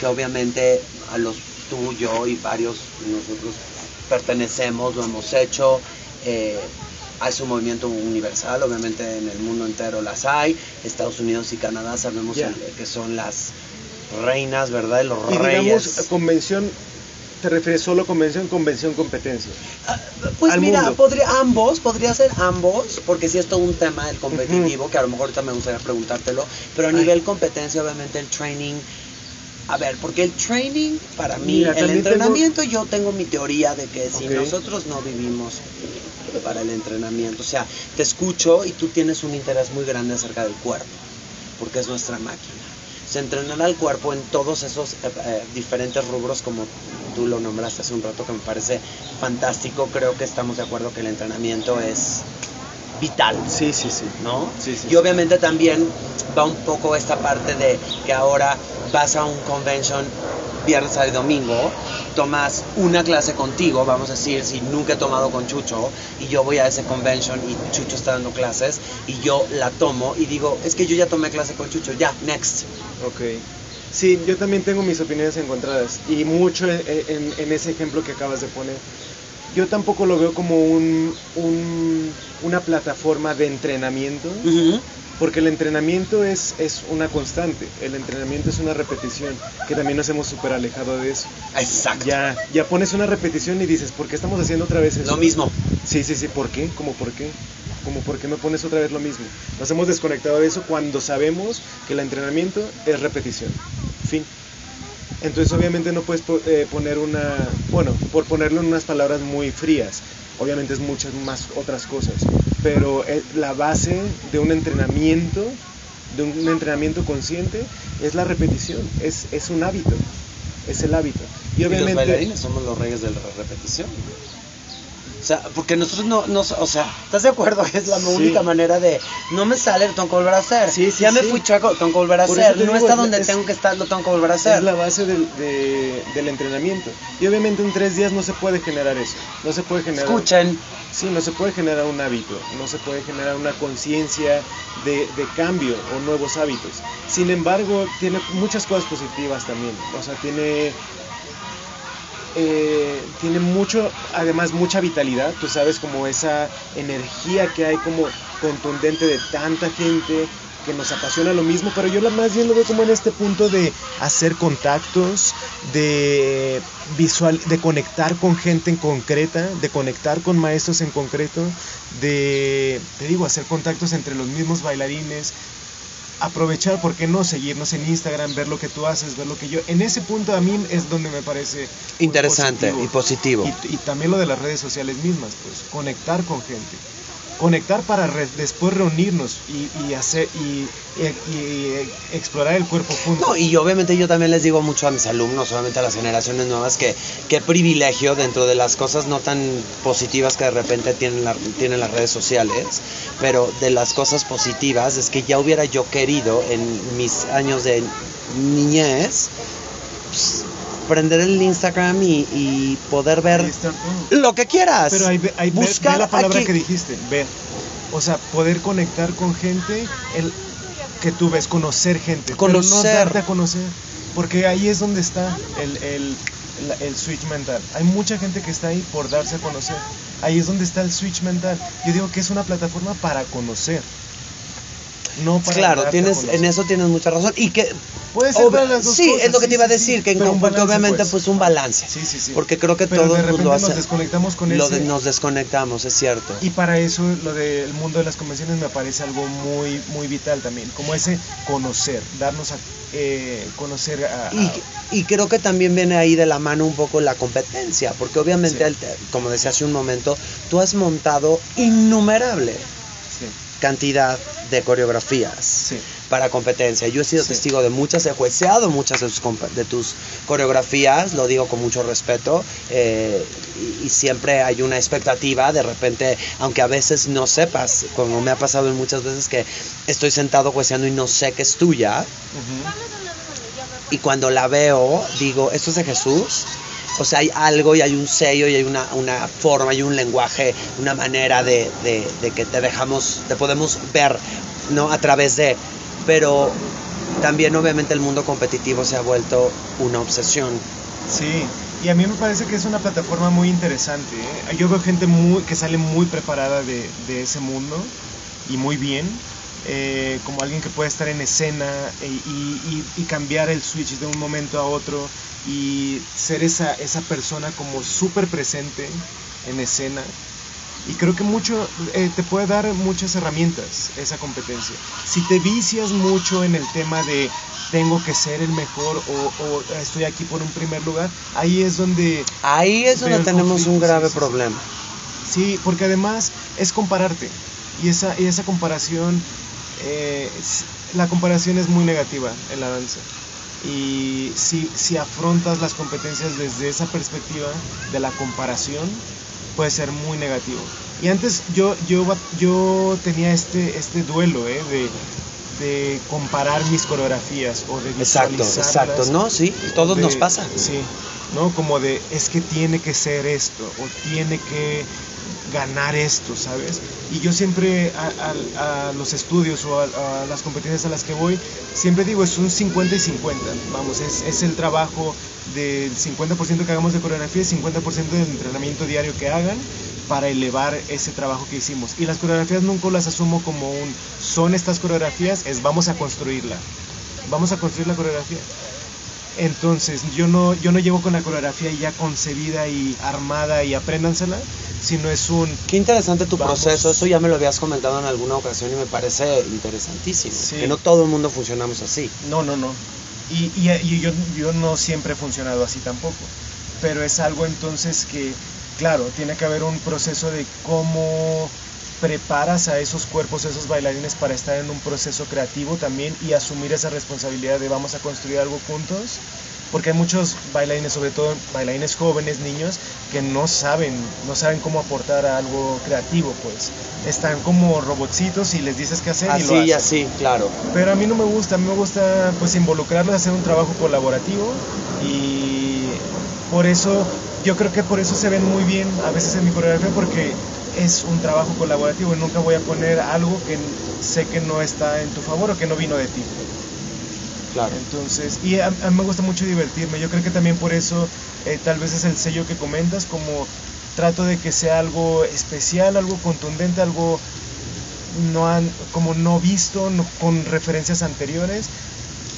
Que obviamente a los tú, yo y varios de nosotros pertenecemos, lo hemos hecho. eh, es un movimiento universal, obviamente en el mundo entero las hay. Estados Unidos y Canadá sabemos que son las reinas, ¿verdad? Y los Y reyes. digamos, convención, ¿te refieres solo convención, convención, competencia? Ah, Pues al mira, mundo. podría ambos, podría ser ambos, porque sí es todo un tema el competitivo, que a lo mejor ahorita me gustaría preguntártelo, pero a Ay. nivel competencia, obviamente el training. A ver, porque el training, para mí, Mira, el tengo- entrenamiento, yo tengo mi teoría de que si nosotros no vivimos para el entrenamiento, o sea, te escucho y tú tienes un interés muy grande acerca del cuerpo, porque es nuestra máquina. Se entrenará al cuerpo en todos esos eh, eh, diferentes rubros como tú lo nombraste hace un rato que me parece fantástico. Creo que estamos de acuerdo que el entrenamiento es vital, Sí, sí, sí. ¿no? Sí, sí, y obviamente también va un poco esta parte de que ahora vas a un convention viernes, y domingo, tomas una clase contigo, vamos a decir, si nunca he tomado con Chucho y yo voy a ese convention y Chucho está dando clases y yo la tomo y digo, es que yo ya tomé clase con Chucho, ya, next. Ok. Sí, yo también tengo mis opiniones encontradas y mucho en, en- en ese ejemplo que acabas de poner. Yo tampoco lo veo como un, un- una plataforma de entrenamiento. Porque el entrenamiento es, es una constante, el entrenamiento es una repetición, que también nos hemos súper alejado de eso. Exacto. Ya, ya pones una repetición y dices, ¿por qué estamos haciendo otra vez eso? Lo mismo. Sí, sí, sí, ¿por qué? ¿Cómo por qué? Como por qué me pones otra vez lo mismo. Nos hemos desconectado de eso cuando sabemos que el entrenamiento es repetición. Fin. Entonces obviamente no puedes eh, poner una, bueno, por ponerlo en unas palabras muy frías, obviamente es muchas más otras cosas, pero la base de un entrenamiento, de un entrenamiento consciente, es la repetición, es, es un hábito, es el hábito. Y Y los obviamente... bailarines somos los reyes de la repetición. O sea, porque nosotros no, no, o sea, ¿estás de acuerdo es la Sí. única manera de, no me sale, lo tengo que volver a hacer? Sí, sí, ya me fui chaco, lo tengo que volver a Por hacer. No digo, está es- donde es- tengo que estar, lo tengo que volver a hacer. Es la base del, de- del entrenamiento. Y obviamente en tres días no se puede generar eso. No se puede generar. Escuchen, Sí, no se puede generar un hábito. No se puede generar una conciencia de, de cambio o nuevos hábitos. Sin embargo, tiene muchas cosas positivas también. O sea, tiene. Eh, tiene mucho, además mucha vitalidad, tú sabes, como esa energía que hay como contundente de tanta gente que nos apasiona lo mismo, pero yo la más bien lo veo como en este punto de hacer contactos, de visual, de conectar con gente en concreta, de conectar con maestros en concreto, de, te digo, hacer contactos entre los mismos bailarines, aprovechar, ¿por qué no? Seguirnos en Instagram, ver lo que tú haces, ver lo que yo... En ese punto a mí es donde me parece... muy interesante y positivo. y, y también lo de las redes sociales mismas, pues conectar con gente. Conectar para después reunirnos y, y hacer y, explorar el cuerpo. No, y obviamente yo también les digo mucho a mis alumnos, obviamente a las generaciones nuevas, que qué privilegio dentro de las cosas no tan positivas que de repente tienen, tienen las redes sociales, pero de las cosas positivas es que ya hubiera yo querido en mis años de niñez prender el Instagram y, y poder ver lo que quieras. Pero ahí, ve- ahí ve- ve Buscar la palabra aquí- que dijiste, ver. O sea, poder conectar con gente, el, que tú ves, conocer gente. Pero no Conocer. darte a conocer. Porque ahí es donde está el, el, el switch mental. Hay mucha gente que está ahí por darse a conocer. Ahí es donde está el switch mental. Yo digo que es una plataforma para conocer. No para Claro, tienes, en eso tienes mucha razón. Y que Puede ser Ob- para las dos sí, cosas, es lo que sí, te iba a sí, decir, que balance, obviamente pues. pues un balance. Sí, sí, sí. Porque creo que Pero todos de nos repente lo nos desconectamos con Lo ese- de- nos desconectamos, es cierto. Y para eso lo del mundo de las convenciones me parece algo muy muy vital también, como ese conocer, darnos a eh, conocer a, a- Y, y creo que también viene ahí de la mano un poco la competencia, porque obviamente, Sí. como decía hace un momento, tú has montado innumerable cantidad de coreografías sí, para competencia. Yo he sido Sí. testigo de muchas, he jueceado muchas de tus, de tus coreografías, lo digo con mucho respeto, eh, y, y siempre hay una expectativa, de repente, aunque a veces no sepas, como me ha pasado en muchas veces que estoy sentado jueceando y no sé que es tuya, ujú, y cuando la veo digo, esto es de Jesús. O sea, hay algo y hay un sello y hay una, una forma y un lenguaje, una manera de, de- de que te dejamos, te podemos ver, ¿no? A través de... Pero también obviamente el mundo competitivo se ha vuelto una obsesión. sí. Y a mí me parece que es una plataforma muy interesante. ¿eh? Yo veo gente muy, que sale muy preparada de, de ese mundo y muy bien. eh, como alguien que puede estar en escena e- y, y- y cambiar el switch de un momento a otro y ser esa, esa persona como súper presente en escena. Y creo que mucho eh, te puede dar muchas herramientas esa competencia. Si te vicias mucho en el tema de tengo que ser el mejor o, o estoy aquí por un primer lugar, ahí es donde Ahí es donde tenemos un grave sí, problema. Sí, porque además es compararte. Y esa, y esa comparación, eh, la comparación es muy negativa en la danza. Y si, si afrontas las competencias desde esa perspectiva de la comparación, puede ser muy negativo. Y antes yo, yo, yo tenía este, este duelo eh, de, de comparar mis coreografías o de Exacto, exacto. No, sí, todos de- nos pasa. Sí, ¿no? Como de, es que tiene que ser esto, o tiene que ganar esto, ¿sabes? Y yo siempre a, los estudios o a, las competencias a las que voy, siempre digo, es un 50 y 50, vamos, es, es el trabajo del 50% que hagamos de coreografía y 50% del entrenamiento diario que hagan para elevar ese trabajo que hicimos. Y las coreografías nunca las asumo como un, son estas coreografías, es vamos a construirla, vamos a construir la coreografía. Entonces, yo no, yo no llevo con la coreografía ya concebida y armada y apréndansela, sino es un... Qué interesante tu Vamos. proceso, eso ya me lo habías comentado en alguna ocasión y me parece interesantísimo. Sí. Que no todo el mundo funcionamos así. No, no, no. Y, y, y yo, yo no siempre he funcionado así tampoco. Pero es algo entonces que, claro, tiene que haber un proceso de cómo preparas a esos cuerpos, a esos bailarines para estar en un proceso creativo también y asumir esa responsabilidad de vamos a construir algo juntos. Porque hay muchos bailarines, sobre todo bailarines jóvenes, niños, que no saben, no saben cómo aportar a algo creativo, pues. Están como robotcitos y les dices qué hacer y Así lo hacen. y así, claro. Pero a mí no me gusta, a mí me gusta pues involucrarlos, hacer un trabajo colaborativo y por eso, yo creo que por eso se ven muy bien a veces en mi coreografía porque es un trabajo colaborativo y nunca voy a poner algo que sé que no está en tu favor o que no vino de ti. Claro. Entonces, y a, a mí me gusta mucho divertirme, yo creo que también por eso eh, tal vez es el sello que comentas, como trato de que sea algo especial, algo contundente, algo no han, como no visto, no- con referencias anteriores.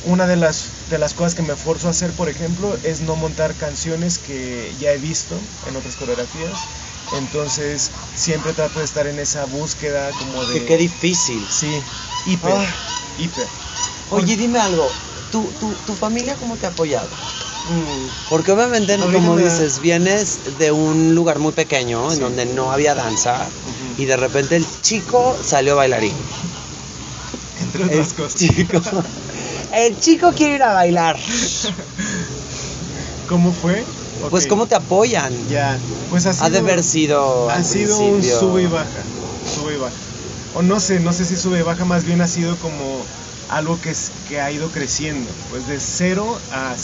Una de las, de las cosas que me esfuerzo a hacer, por ejemplo, es no montar canciones que ya he visto en otras coreografías. Entonces, siempre trato de estar en esa búsqueda como de... Que qué difícil. Sí, hiper, Ah. hiper. Oye, dime algo. ¿Tu, tu, tu familia cómo te ha apoyado? Mm, Porque obviamente, No, como dices, vienes de un lugar muy pequeño en donde no había danza y de repente el chico salió bailarín. entre El otras cosas. chico, el chico quiere ir a bailar. ¿Cómo fue? Pues cómo te apoyan. Ya, pues ha sido, Ha de haber sido ha sido un sube y baja, sube y baja. O no sé, no sé si sube y baja, más bien ha sido como algo que, es, que ha ido creciendo, pues de cero a...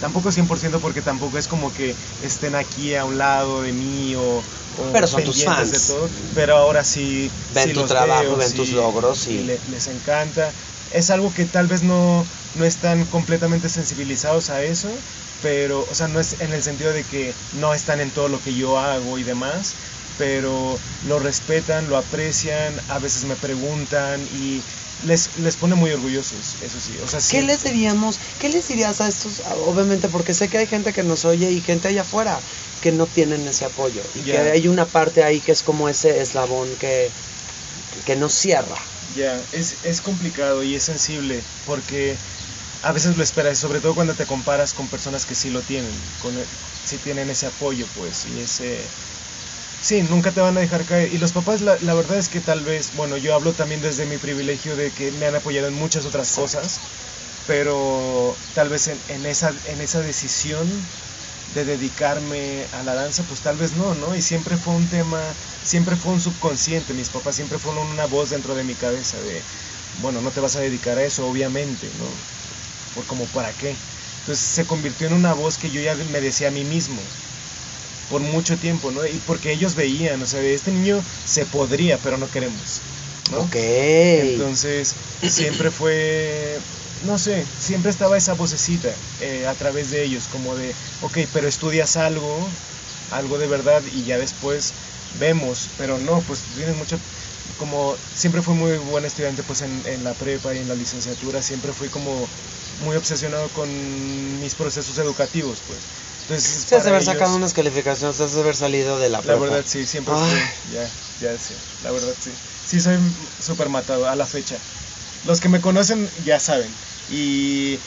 Tampoco 100% porque tampoco es como que estén aquí a un lado de mí o... Pero son tus fans. De todo, pero ahora sí... Ven sí tu los trabajo, veo, ven sí, tus logros y- le- les encanta. Es algo que tal vez no, no están completamente sensibilizados a eso, pero, o sea, no es en el sentido de que no están en todo lo que yo hago y demás, pero lo respetan, lo aprecian, a veces me preguntan y les, les pone muy orgullosos, eso sí. O sea, ¿Qué sí- les diríamos, qué les dirías a estos, obviamente porque sé que hay gente que nos oye y gente allá afuera que no tienen ese apoyo y que Ya. hay una parte ahí que es como ese eslabón que, que nos cierra. Ya, es, es complicado y es sensible porque a veces lo esperas, sobre todo cuando te comparas con personas que sí lo tienen, con sí tienen ese apoyo, pues, y ese... Sí, nunca te van a dejar caer. Y los papás, la, la verdad es que tal vez, bueno, yo hablo también desde mi privilegio de que me han apoyado en muchas otras cosas, pero tal vez en, en esa, en esa decisión de dedicarme a la danza, pues tal vez no, ¿no? Y siempre fue un tema, siempre fue un subconsciente, mis papás siempre fueron una voz dentro de mi cabeza de, bueno, no te vas a dedicar a eso, obviamente, ¿no? Por como para qué. Entonces se convirtió en una voz que yo ya me decía a mí mismo por mucho tiempo, ¿no? Y porque ellos veían, o sea, este niño se podría, pero no queremos, ¿no? Ok. Entonces, siempre fue, no sé, siempre estaba esa vocecita eh, a través de ellos, como de, ok, pero estudias algo, algo de verdad, y ya después vemos, pero no, pues tienes mucho, como siempre fui muy buen estudiante, pues en, en la prepa y en la licenciatura, siempre fui como muy obsesionado con mis procesos educativos, pues. Entonces, Te has de haber sacado ellos- unas calificaciones, has de haber salido de la la prepa. verdad sí, siempre Ay. ya, ya sí, la verdad sí. Sí soy súper matado a la fecha. Los que me conocen ya saben. Y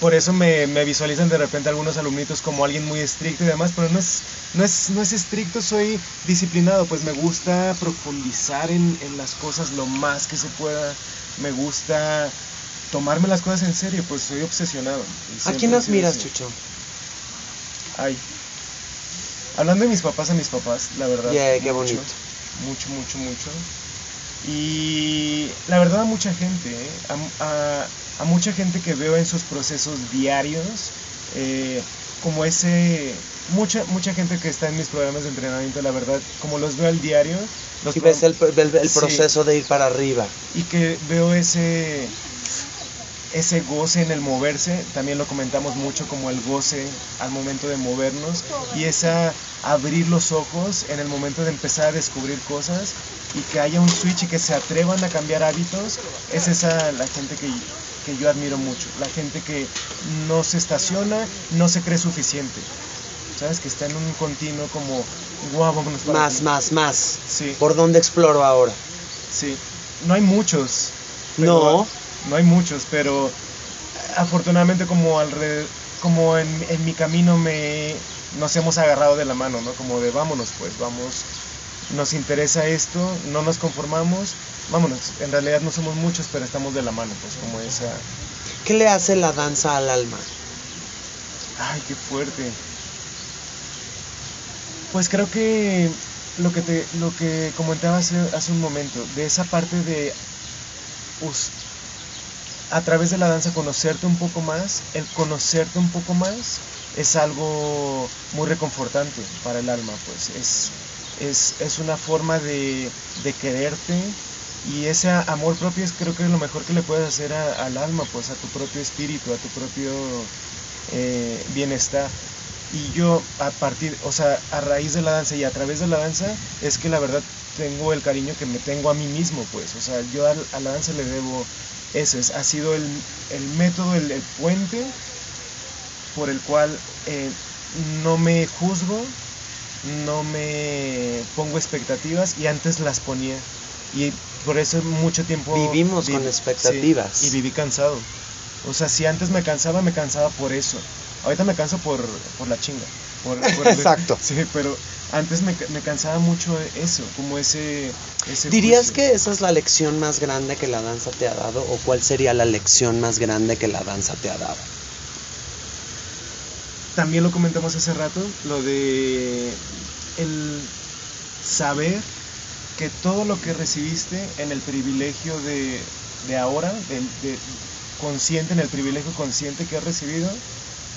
por eso me, me visualizan de repente algunos alumnitos como alguien muy estricto y demás, pero no es, no es, no es estricto, soy disciplinado, pues me gusta profundizar en, en las cosas lo más que se pueda. Me gusta tomarme las cosas en serio, pues soy obsesionado. ¿A quién admiras. Chucho? Ay. Hablando de mis papás a mis papás, la verdad. Yeah, qué mucho, bonito. Mucho, mucho, mucho. Y la verdad a mucha gente, ¿eh? a, a- a mucha gente que veo en sus procesos diarios, eh, como ese, mucha, mucha gente que está en mis programas de entrenamiento, la verdad, como los veo al diario, los Y ves el, el- el Sí. proceso de ir para arriba. y que veo ese ese goce en el moverse, también lo comentamos mucho como el goce al momento de movernos y esa abrir los ojos en el momento de empezar a descubrir cosas y que haya un switch y que se atrevan a cambiar hábitos, es esa la gente que, que yo admiro mucho, la gente que no se estaciona, no se cree suficiente. ¿Sabes? Que está en un continuo como, guau, vámonos para Más, aquí". más, más. Sí. ¿Por dónde exploro ahora? Sí, no hay muchos. No. No hay muchos, pero afortunadamente como alrededor, como en, en mi camino me nos hemos agarrado de la mano, ¿no? Como de vámonos pues, vamos, nos interesa esto, no nos conformamos, vámonos. En realidad no somos muchos, pero estamos de la mano, pues como esa... ¿Qué le hace la danza al alma? Ay, qué fuerte. Pues creo que lo que te lo que comentaba hace, hace un momento, de esa parte de us- a través de la danza conocerte un poco más, el conocerte un poco más es algo muy reconfortante para el alma, pues es, es, es una forma de, de quererte y ese amor propio es creo que lo mejor que le puedes hacer al alma, pues a tu propio espíritu, a tu propio eh, bienestar. Y yo a partir, o sea, a raíz de la danza y a través de la danza es que la verdad tengo el cariño que me tengo a mí mismo, pues. O sea, yo a, la danza le debo eso, es, ha sido el, el método, el, el puente por el cual eh, no me juzgo, no me pongo expectativas y antes las ponía. Y por eso mucho tiempo... Vivimos con sí, expectativas. y viví cansado. O sea, si antes me cansaba, me cansaba por eso. Ahorita me canso por, por la chinga. por- por- Exacto. Sí, pero antes me, me cansaba mucho eso, como ese... ese ¿Dirías que esa es la lección más grande que la danza te ha dado? ¿O cuál sería la lección más grande que la danza te ha dado? También lo comentamos hace rato, lo de el saber que todo lo que recibiste en el privilegio de, de ahora, del- de, consciente, en el privilegio consciente que has recibido,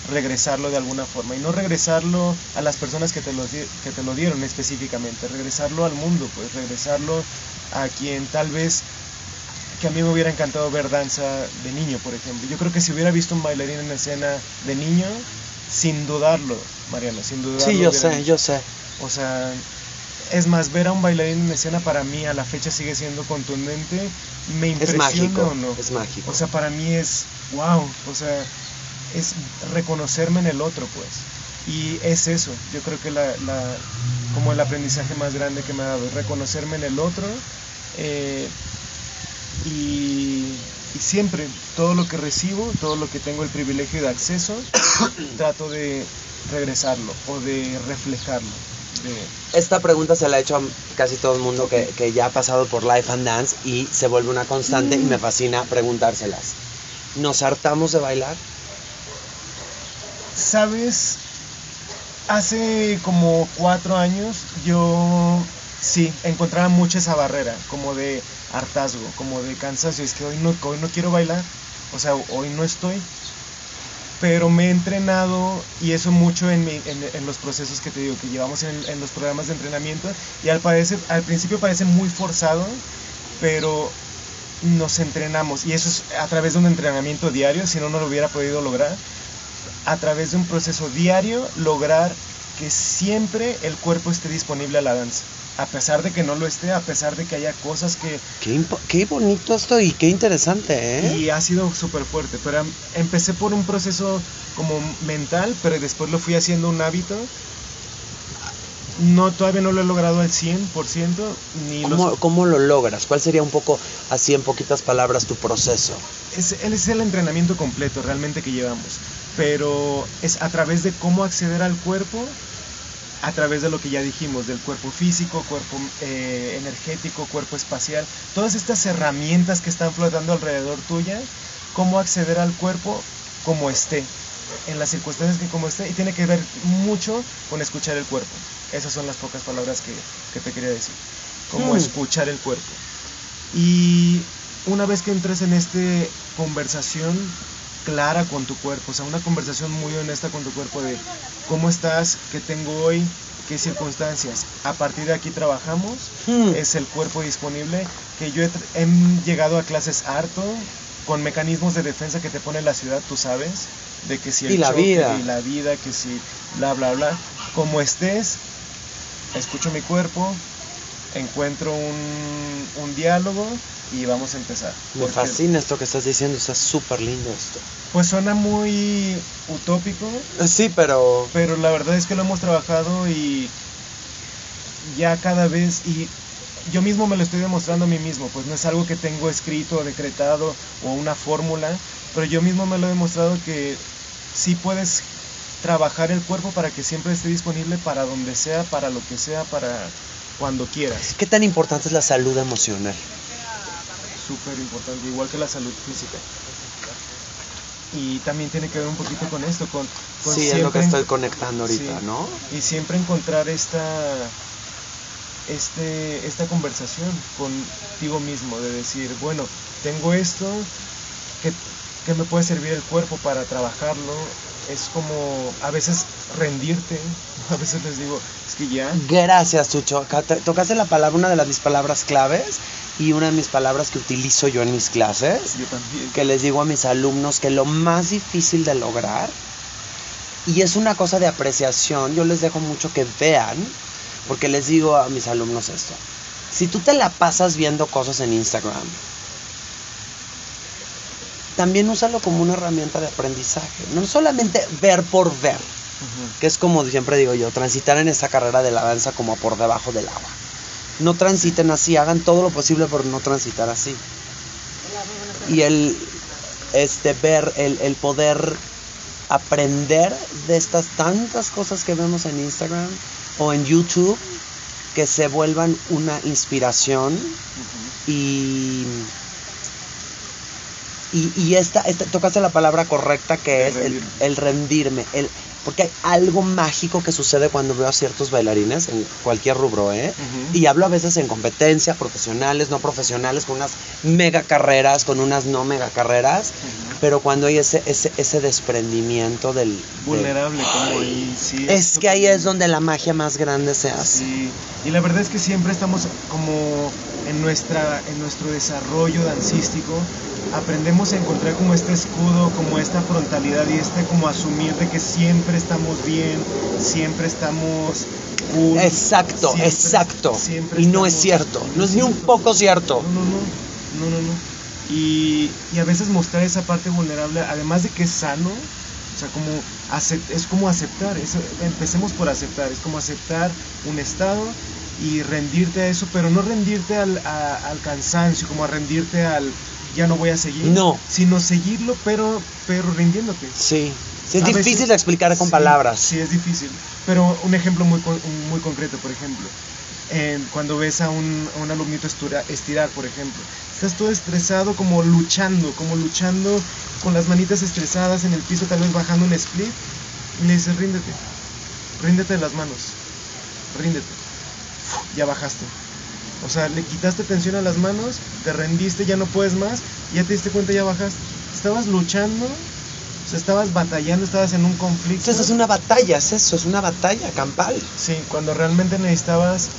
regresarlo de alguna forma. Y no regresarlo a las personas que te lo, que te lo dieron específicamente, regresarlo al mundo, pues regresarlo a quien tal vez que a mí me hubiera encantado ver danza de niño, por ejemplo. Yo creo que si hubiera visto un bailarín en escena de niño, sin dudarlo, Mariano, sin dudarlo. Sí, yo sé, yo sé. O sea, Es más, ver a un bailarín en escena para mí a la fecha sigue siendo contundente. Me Es impresiona mágico, o no. es mágico. O sea, para mí es wow. O sea, es reconocerme en el otro, pues. Y es eso. Yo creo que la, la- como el aprendizaje más grande que me ha dado, reconocerme en el otro. eh, y, y siempre, todo lo que recibo, todo lo que tengo el privilegio de acceso, trato de regresarlo o de reflejarlo. Esta pregunta se la he hecho a casi todo el mundo que, que ya ha pasado por Life and Dance y se vuelve una constante y me fascina preguntárselas. ¿Nos hartamos de bailar? Sabes, hace como cuatro años yo sí encontraba mucho esa barrera, como de hartazgo, como de cansancio. Es que hoy no, hoy no quiero bailar, o sea, hoy no estoy. Pero me he entrenado y eso mucho en, los procesos que te digo que llevamos en, los programas de entrenamiento. Y al, al principio parece muy forzado, pero nos entrenamos. Y eso es a través de un entrenamiento diario, si no, no lo hubiera podido lograr a través de un proceso diario lograr que siempre el cuerpo esté disponible a la danza. A pesar de que no lo esté, a pesar de que haya cosas que... Qué, qué bonito esto y qué interesante, ¿eh? Y ha sido súper fuerte. Pero em- empecé por un proceso como mental, pero después lo fui haciendo un hábito. No, todavía no lo he logrado al 100%, ni los ¿Cómo, cómo lo logras? ¿Cuál sería un poco, así en poquitas palabras, tu proceso? es, es el entrenamiento completo realmente que llevamos, pero es a través de cómo acceder al cuerpo, a través de lo que ya dijimos, del cuerpo físico, cuerpo eh, energético, cuerpo espacial, todas estas herramientas que están flotando alrededor tuya, cómo acceder al cuerpo como esté, en las circunstancias que como esté, y tiene que ver mucho con escuchar el cuerpo. Esas son las pocas palabras que, que te quería decir, como Hmm. escuchar el cuerpo. Y una vez que entres en esta conversación clara con tu cuerpo, o sea, una conversación muy honesta con tu cuerpo de cómo estás, qué tengo hoy, qué circunstancias. A partir de aquí trabajamos, Hmm. es el cuerpo disponible, que yo he, llegado a clases harto con mecanismos de defensa que te pone la ciudad, tú sabes, de que si el Y la choque, vida. y la vida, que si bla bla bla, como estés, escucho mi cuerpo, encuentro un, un diálogo y vamos a empezar. Me fascina esto que estás diciendo, está súper lindo esto. Pues suena muy utópico, Sí, pero... pero la verdad es que lo hemos trabajado y ya cada vez y yo mismo me lo estoy demostrando a mí mismo, pues no es algo que tengo escrito o decretado o una fórmula, pero yo mismo me lo he demostrado que sí puedes trabajar el cuerpo para que siempre esté disponible para donde sea, para lo que sea, para cuando quieras. ¿Qué tan importante es la salud emocional? Súper importante, igual que la salud física. Y también tiene que ver un poquito con esto, con, con Sí, es lo que estoy conectando ahorita, Sí. ¿no? y siempre encontrar esta este esta conversación contigo mismo de decir bueno tengo esto que, que me puede servir el cuerpo para trabajarlo es como a veces rendirte a veces les digo es que ya Gracias, Chucho. Tocaste la palabra, una de las mis palabras claves y una de mis palabras que utilizo yo en mis clases, yo también que les digo a mis alumnos que lo más difícil de lograr, y es una cosa de apreciación, yo les dejo mucho que vean, porque les digo a mis alumnos esto. Si tú te la pasas viendo cosas en Instagram, también úsalo como una herramienta de aprendizaje. No solamente ver por ver, que es como siempre digo yo, transitar en esta carrera de la danza como por debajo del agua. No transiten así, hagan todo lo posible por no transitar así. Y el este ver, el, el poder aprender de estas tantas cosas que vemos en Instagram o en YouTube que se vuelvan una inspiración y y, y esta, esta- tocaste la palabra correcta que El es el, rendirme. el rendirme, el, porque hay algo mágico que sucede cuando veo a ciertos bailarines en cualquier rubro, ¿eh? Y hablo a veces en competencia, profesionales, no profesionales, con unas mega carreras, con unas no mega carreras, pero cuando hay ese, ese, ese desprendimiento del... del- vulnerable como ahí sí es que ahí es donde la magia más grande se hace. Sí, y la verdad es que siempre estamos como en, nuestra, en nuestro desarrollo dancístico, aprendemos a encontrar como este escudo, como esta frontalidad y este como asumir de que siempre estamos bien, siempre estamos Exacto, siempre- exacto. siempre Y no es cierto, no es ni un poco cierto. No, no, no, no, no, no. Y, y a veces mostrar esa parte vulnerable, además de que es sano, o sea, como acep- es como aceptar, empecemos por aceptar, es como aceptar un estado y rendirte a eso, pero no rendirte al, a- al cansancio, como a rendirte al ya no voy a seguir, No. sino seguirlo, pero, pero rindiéndote. Sí. Sí, es A veces- difícil de explicar con sí, palabras. Sí, es difícil. Pero un ejemplo muy, muy concreto, por ejemplo, cuando ves a un, a un alumnito estura- estirar, por ejemplo, estás todo estresado, como luchando, como luchando con las manitas estresadas en el piso, tal vez bajando un split, y le dices, ríndete, ríndete de las manos, ríndete, ya bajaste. O sea, le quitaste tensión a las manos, te rendiste, ya no puedes más, ya te diste cuenta, ya bajaste. Estabas luchando, o sea, estabas batallando, estabas en un conflicto. Esa es una batalla, es eso, es una batalla campal. Sí, cuando realmente necesitabas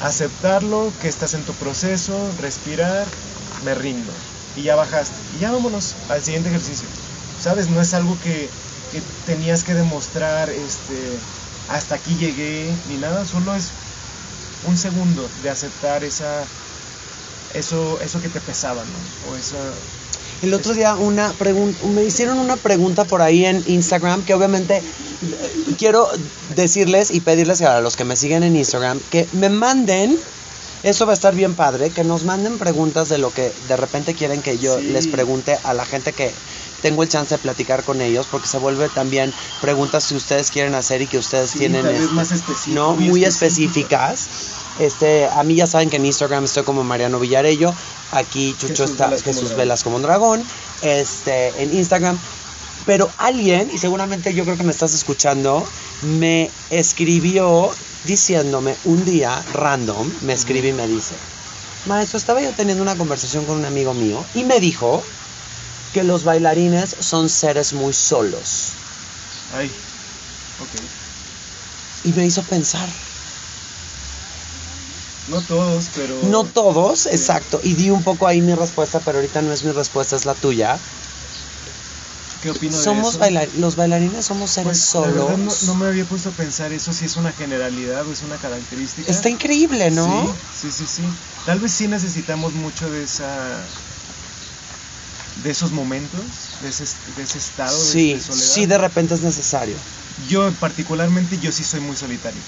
aceptarlo, que estás en tu proceso, respirar, me rindo. Y ya bajaste. Y ya vámonos al siguiente ejercicio. ¿Sabes? No es algo que, que tenías que demostrar, este, hasta aquí llegué, ni nada. Solo es un segundo de aceptar esa, eso, eso que te pesaba, ¿no? O esa... El otro día una pregunta, me hicieron una pregunta por ahí en Instagram que obviamente eh, quiero decirles y pedirles a los que me siguen en Instagram que me manden, eso va a estar bien padre, que nos manden preguntas de lo que de repente quieren que yo Sí. les pregunte a la gente que tengo el chance de platicar con ellos, porque se vuelve también preguntas que ustedes quieren hacer y que ustedes Sí, tienen tal vez este, más específico, no muy muy específicas. Este, a mí ya saben que en Instagram estoy como Mariano Villarello, aquí Chucho Jesús está Velas como Jesús dragón. Velas como un dragón, este, en Instagram. Pero alguien, y seguramente yo creo que me estás escuchando, me escribió diciéndome un día random, me escribe y me dice, maestro, estaba yo teniendo una conversación con un amigo mío y me dijo que los bailarines son seres muy solos. Ay, ok. Y me hizo pensar, No todos, pero... no todos, Sí. exacto, y di un poco ahí mi respuesta, pero ahorita no es mi respuesta, es la tuya. ¿Qué opino de Somos eso? bailar los bailarines somos seres Pues, solos. no, no me había puesto a pensar eso si es una generalidad o es una característica. Está increíble, ¿no? Sí, sí, sí, sí. Tal vez sí necesitamos mucho de esa de esos momentos, de ese, de ese estado de- Sí, de, soledad. sí, de repente es necesario. Yo particularmente yo sí soy muy solitario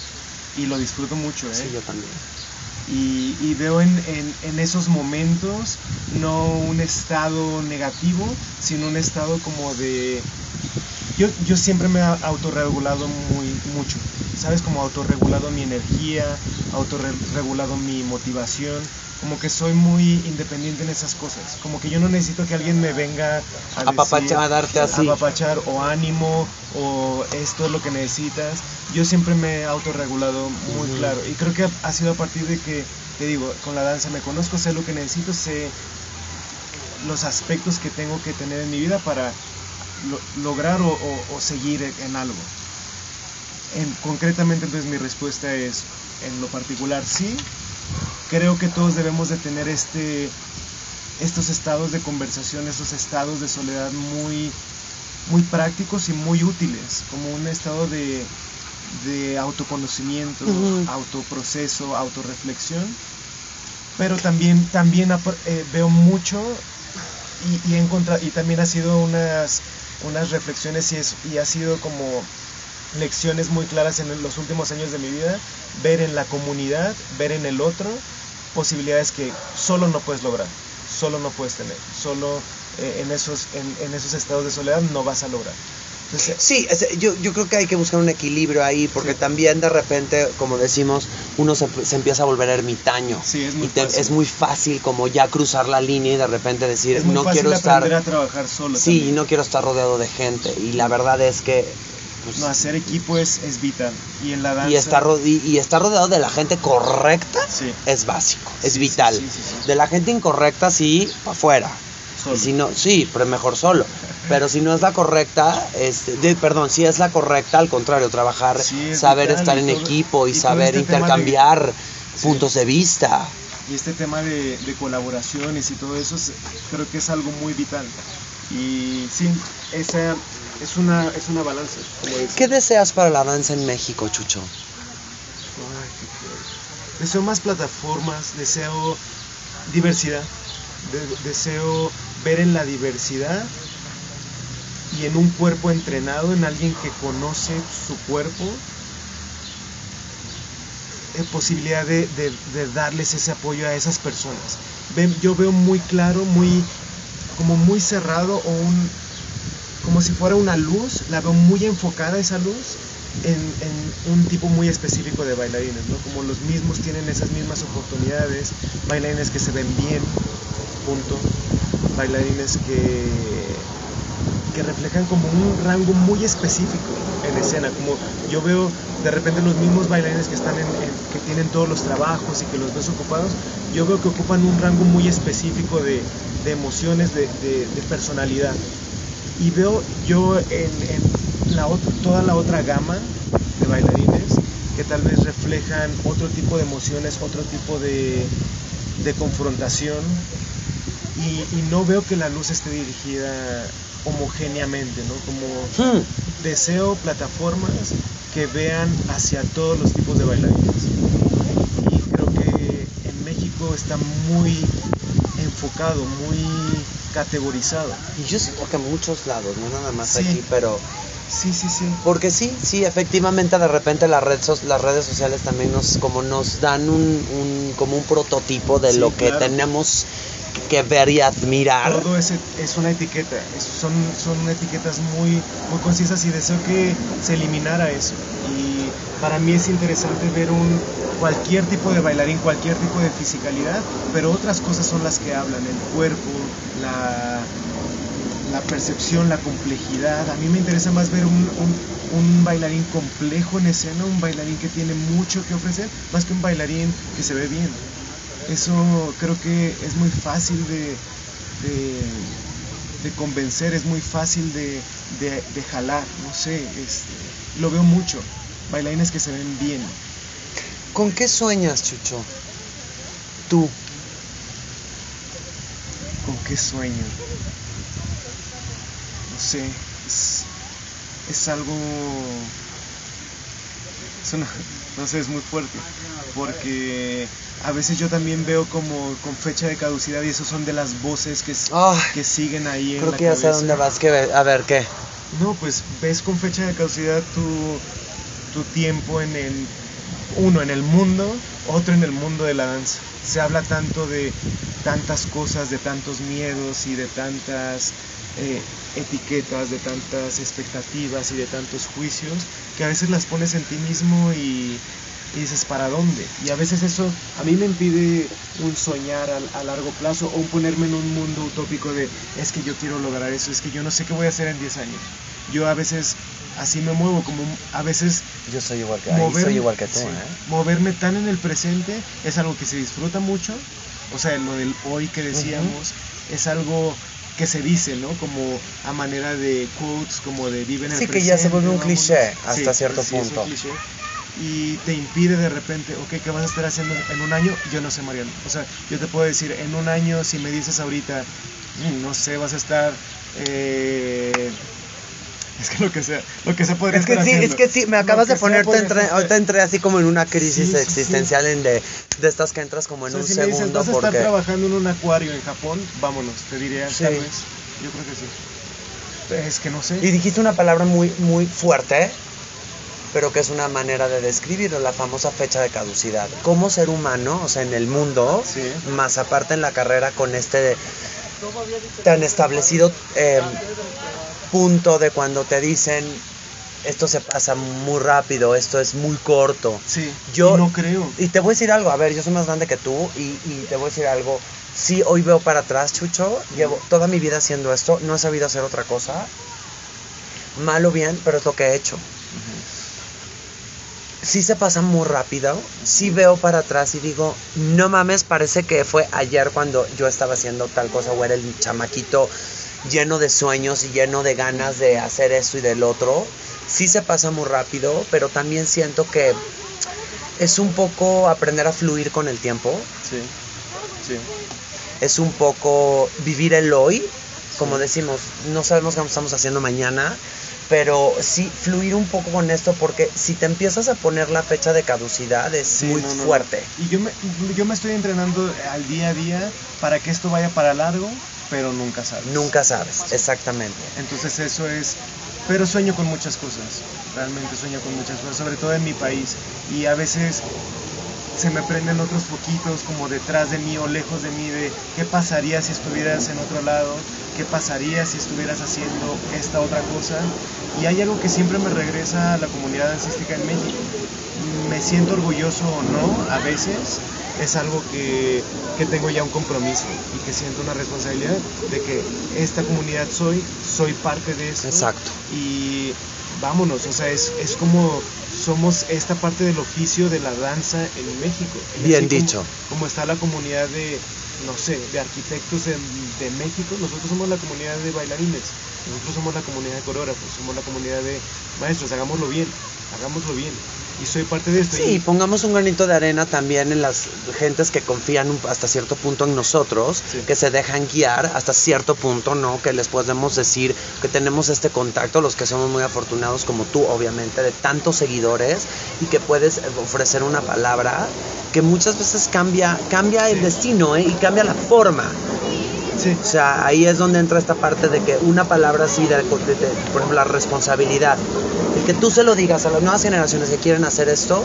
y lo disfruto mucho, ¿eh? Sí, yo también. y, y veo en, en- en esos momentos no un estado negativo, sino un estado como de... Yo, yo siempre me he autorregulado muy mucho, ¿sabes? Como autorregulado mi energía, autorregulado mi motivación, como que soy muy independiente en esas cosas, como que yo no necesito que alguien me venga a Apapachar, decir- a darte así. apapachar o ánimo o esto es lo que necesitas. Yo siempre me he autorregulado muy claro y creo que ha sido a partir de que, te digo, con la danza me conozco, sé lo que necesito, sé los aspectos que tengo que tener en mi vida para lo- lograr o, o- o seguir en algo. En, concretamente entonces mi respuesta es, en lo particular sí, creo que todos debemos de tener este, estos estados de conversación, estos estados de soledad muy, muy prácticos y muy útiles, como un estado de, de autoconocimiento, Ujú. autoproceso, autorreflexión. Pero también, también eh, veo mucho y, y, he y también ha sido unas, unas reflexiones y, es- y ha sido como lecciones muy claras en los últimos años de mi vida, ver en la comunidad, ver en el otro, posibilidades que solo no puedes lograr, solo no puedes tener, solo eh, en, esos, en, en esos estados de soledad no vas a lograr. Entonces, Sí, yo, yo creo que hay que buscar un equilibrio ahí, porque Sí. también de repente, como decimos, uno se, se empieza a volver ermitaño. Sí, es muy y te- fácil. es muy fácil como ya cruzar la línea y de repente decir, es muy no fácil quiero estar... a trabajar solo. Sí, también. no quiero estar rodeado de gente. Y la verdad es que... pues, No, hacer equipo es, es vital. Y en la danza... y, estar y, y estar rodeado de la gente correcta Sí, es básico, es Sí, vital. sí, sí, sí. De la gente incorrecta, sí, para afuera. solo. Y si no, sí, pero mejor solo. Pero si no es la correcta, este, de- perdón, si es la correcta, al contrario, trabajar, Sí, es saber vital, estar en todo- equipo y, saber este de- intercambiar Sí. puntos de vista. Y este tema de, de colaboraciones y todo eso es- creo que es algo muy vital. Y sí, esa es una, es una balanza. ¿Qué deseas para la danza en México, Chucho? Ay, qué fuerte. Deseo más plataformas, deseo diversidad, de- deseo ver en la diversidad y en un cuerpo entrenado, en alguien que conoce su cuerpo, eh, posibilidad de, de- de darles ese apoyo a esas personas. Ven- yo veo muy claro, muy como muy cerrado o un como si fuera una luz, la veo muy enfocada esa luz en, un tipo muy específico de bailarines, ¿no? Como los mismos tienen esas mismas oportunidades, bailarines que se ven bien, punto, bailarines que, que reflejan como un rango muy específico en escena, como yo veo de repente los mismos bailarines que están en, que tienen todos los trabajos y que los ves ocupados, yo veo que ocupan un rango muy específico de, emociones, de personalidad. Y veo yo en, en la ot- toda la otra gama de bailarines que tal vez reflejan otro tipo de emociones, otro tipo de, de confrontación. Y, y no veo que la luz esté dirigida homogéneamente, ¿no? Como Hmm. deseo plataformas que vean hacia todos los tipos de bailarines. Y creo que en México está muy enfocado, muy categorizado. Y yo siento que muchos lados, no nada más Sí. aquí, pero Sí, sí, sí. porque sí, sí, efectivamente de repente las redes, las redes sociales también nos como nos dan un, un- como un prototipo de Sí, lo que claro. tenemos que ver y admirar. Todo es, es una etiqueta, es- son, son etiquetas muy, muy concisas y deseo que se eliminara eso. Y para mí es interesante ver un, cualquier tipo de bailarín, cualquier tipo de fisicalidad, pero otras cosas son las que hablan, el cuerpo, la, la percepción, la complejidad. A mí me interesa más ver un, un- bailarín complejo en escena, un bailarín que tiene mucho que ofrecer, más que un bailarín que se ve bien. Eso creo que es muy fácil de, de, convencer, es muy fácil de, de- de jalar, no sé, este, lo veo mucho. Bailarines que se ven bien. ¿Con qué sueñas, Chucho? Tú. ¿Con qué sueño? No sé, es, es algo... es una- no sé, es muy fuerte. Porque a veces yo también veo como con fecha de caducidad y esos son de las voces que, Ay, que siguen ahí en creo la que ya sé dónde vas. Que a ver, ¿qué? No, pues ves con fecha de caducidad tu, tu tiempo en el, uno en el mundo, otro en el mundo de la danza. Se habla tanto de tantas cosas, de tantos miedos y de tantas eh, etiquetas, de tantas expectativas y de tantos juicios, que a veces las pones en ti mismo y, dices, ¿para dónde? Y a veces eso a mí me impide un soñar a, a largo plazo o un ponerme en un mundo utópico de, es que yo quiero lograr eso, es que yo no sé qué voy a hacer en 10 años. Yo a veces así me muevo, como a veces Yo soy igual que, moverme, soy igual que tú, sí, ¿eh? moverme tan en el presente es algo que se disfruta mucho, o sea, lo del hoy que decíamos, es algo que se dice, ¿no? Como a manera de quotes, como de vive en el Sí, que presente. ya se vuelve un cliché hasta cierto sí, es un punto. cliché. Y te impide de repente, ok, ¿qué vas a estar haciendo en un año? Yo no sé, Mariano. O sea, yo te puedo decir, en un año, si me dices ahorita, "Mm, no sé, vas a estar... eh, es que lo que sea, lo que sea podría Es que estar sí, es haciendo. que sí, me acabas de estar- ahorita entré así como en una crisis Sí, sí, sí. existencial en de, de estas que entras como en O sea, un si me dices, segundo vas a estar porque... trabajando en un acuario en Japón, vámonos, te diría, Sí. tal vez. Yo creo que sí. Es que no sé. Y dijiste una palabra muy, muy fuerte, pero que es una manera de describirlo, la famosa fecha de caducidad. Como ser humano, o sea, en el mundo, más aparte en la carrera con este tan establecido eh, punto de cuando te dicen esto se pasa muy rápido, esto es muy corto. Sí, Yo- no creo. Y te voy a decir algo, a ver, yo soy más grande que tú y, y te voy a decir algo. Sí, hoy veo para atrás, Chucho, llevo toda mi vida haciendo esto, no he sabido hacer otra cosa, mal o bien, pero es lo que he hecho. Sí se pasa muy rápido, sí veo para atrás y digo, no mames, parece que fue ayer cuando yo estaba haciendo tal cosa o era el chamaquito lleno de sueños y lleno de ganas de hacer esto y del otro. Sí se pasa muy rápido, pero también siento que es un poco aprender a fluir con el tiempo, Sí, sí. es un poco vivir el hoy, como decimos, no sabemos qué estamos haciendo mañana, pero sí fluir un poco con esto porque si te empiezas a poner la fecha de caducidad es Sí, muy no, no, no. fuerte. Y yo me, yo me estoy entrenando al día a día para que esto vaya para largo, pero nunca sabes. Nunca sabes, exactamente. Entonces eso es, pero sueño con muchas cosas, realmente sueño con muchas cosas, sobre todo en mi país. Y a veces se me prenden otros foquitos como detrás de mí o lejos de mí de qué pasaría si estuvieras en otro lado, qué pasaría si estuvieras haciendo esta otra cosa. Y hay algo que siempre me regresa a la comunidad dancística en México. Me siento orgulloso o no, a veces es algo que, que tengo ya un compromiso y que siento una responsabilidad de que esta comunidad soy, soy parte de esto. Exacto. Y vámonos, o sea, es, es como somos esta parte del oficio de la danza en México. Bien así dicho. Como, está la comunidad de, no sé, de arquitectos en- de México, nosotros somos la comunidad de bailarines, nosotros somos la comunidad de coreógrafos, somos la comunidad de maestros, hagámoslo bien, hagámoslo bien. Y soy parte de esto. Sí, pongamos un granito de arena también en las gentes que confían hasta cierto punto en nosotros, Sí. que se dejan guiar hasta cierto punto, ¿no? Que les podemos decir que tenemos este contacto, los que somos muy afortunados como tú, obviamente, de tantos seguidores y que puedes ofrecer una palabra que muchas veces cambia, cambia el destino, ¿eh? Y cambia la forma. sí, O sea, ahí es donde entra esta parte de que una palabra así, de, de- de- por ejemplo, la responsabilidad, que tú se lo digas a las nuevas generaciones que quieren hacer esto,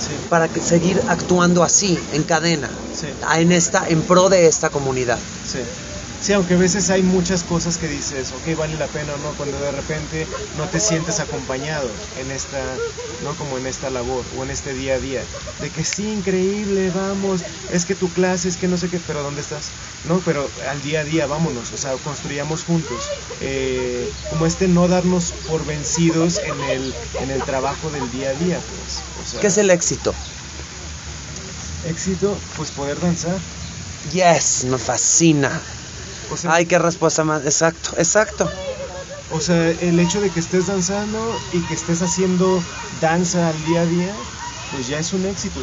sí, para que seguir actuando así, en cadena, sí. en esta, en pro de esta comunidad. Sí. Sí, aunque a veces hay muchas cosas que dices, ok, vale la pena o no, cuando de repente no te sientes acompañado en esta, no como en esta labor o en este día a día, de que sí, increíble, vamos, es que tu clase, es que no sé qué, pero ¿dónde estás? No, pero al día a día, vámonos, o sea, construyamos juntos, Eh, como este no darnos por vencidos en el, en el trabajo del día a día, pues. O sea, ¿Qué es el éxito? éxito? Pues poder danzar. Yes, me fascina. O sea, Ay, qué respuesta más. Exacto, exacto. O sea, el hecho de que estés danzando y que estés haciendo danza al día a día, pues ya es un éxito.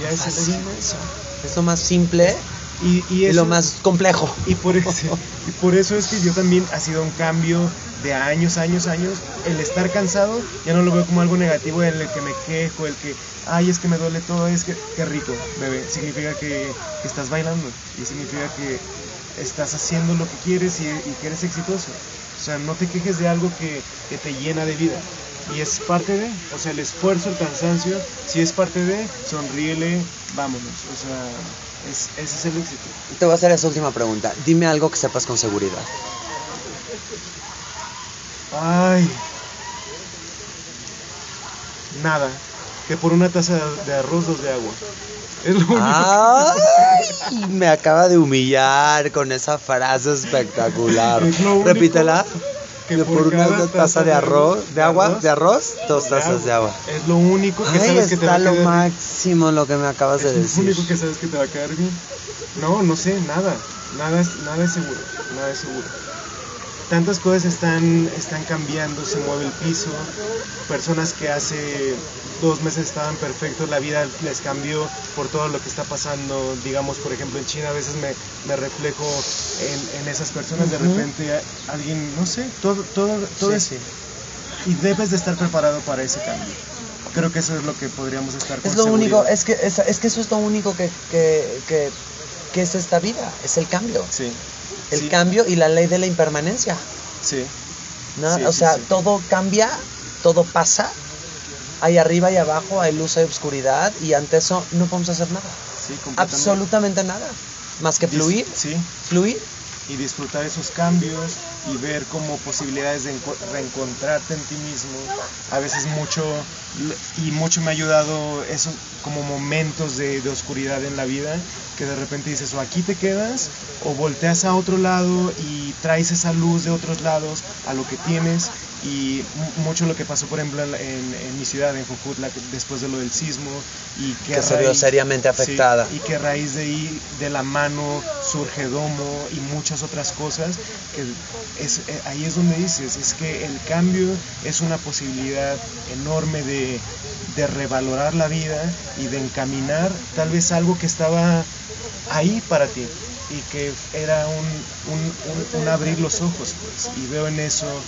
Ya es el fascina éxito. eso. Es lo más simple Y, y lo más complejo. y por, eso, y por eso es que yo también ha sido un cambio de años, años, años. El estar cansado ya no lo veo como algo negativo, el que me quejo, el que, ay, es que me duele todo, es que, qué rico, bebé. Significa que, que estás bailando y significa que estás haciendo lo que quieres y, y que eres exitoso. O sea, no te quejes de algo que, que te llena de vida. Y es parte de, o sea, el esfuerzo, el cansancio, si es parte de, sonríele, vámonos. O sea, es, ese es el éxito. Te voy a hacer esa última pregunta. Dime algo que sepas con seguridad. Ay. Nada. Que por una taza de- de arroz, dos de agua. Es lo único. Ay, me acaba de humillar con esa frase espectacular. Es lo único Repítela. que Que por una cada taza de arroz, de agua, de arroz, dos tazas de agua. Es lo único que Ay, sabes que te va está a lo quedar bien. máximo lo que me acabas de Es lo decir. único que sabes que te va a quedar bien. No, no sé, nada. Nada es, nada es seguro. Nada es seguro. Tantas cosas están, están cambiando, se mueve el piso. Personas que hace dos meses estaban perfectos, la vida les cambió por todo lo que está pasando. Digamos, por ejemplo, en China a veces me, me reflejo en, en esas personas. De repente alguien, no sé, todo, todo, todo Sí. Y debes de estar preparado para ese cambio. Creo que eso es lo que podríamos estar con Es lo único, es que, es, es que eso es lo único que, que, que, que es esta vida, es el cambio. Sí. El sí, cambio y la ley de la impermanencia. Sí. ¿no? Sí, o sea, sí. todo cambia, todo pasa. Hay arriba y abajo, hay luz, hay oscuridad y ante eso no podemos hacer nada. Sí, completamente. Absolutamente nada. Más que fluir, Sí, fluir. y disfrutar esos cambios y ver como posibilidades de enco- reencontrarte en ti mismo. A veces mucho, y mucho me ha ayudado eso como momentos de, de oscuridad en la vida, que de repente dices, o aquí te quedas, o volteas a otro lado y traes esa luz de otros lados a lo que tienes. Y mu- mucho lo que pasó, por ejemplo, en, en- en mi ciudad, en Jojutla, después de lo del sismo, y que, se vio seriamente sí, afectada. y que a raíz de ahí, de la mano, surge Domo y muchas otras cosas, que es, eh, ahí es donde dices, es que el cambio es una posibilidad enorme de, de revalorar la vida y de encaminar tal vez algo que estaba ahí para ti y que era un, un- un- un abrir los ojos, pues, y veo en eso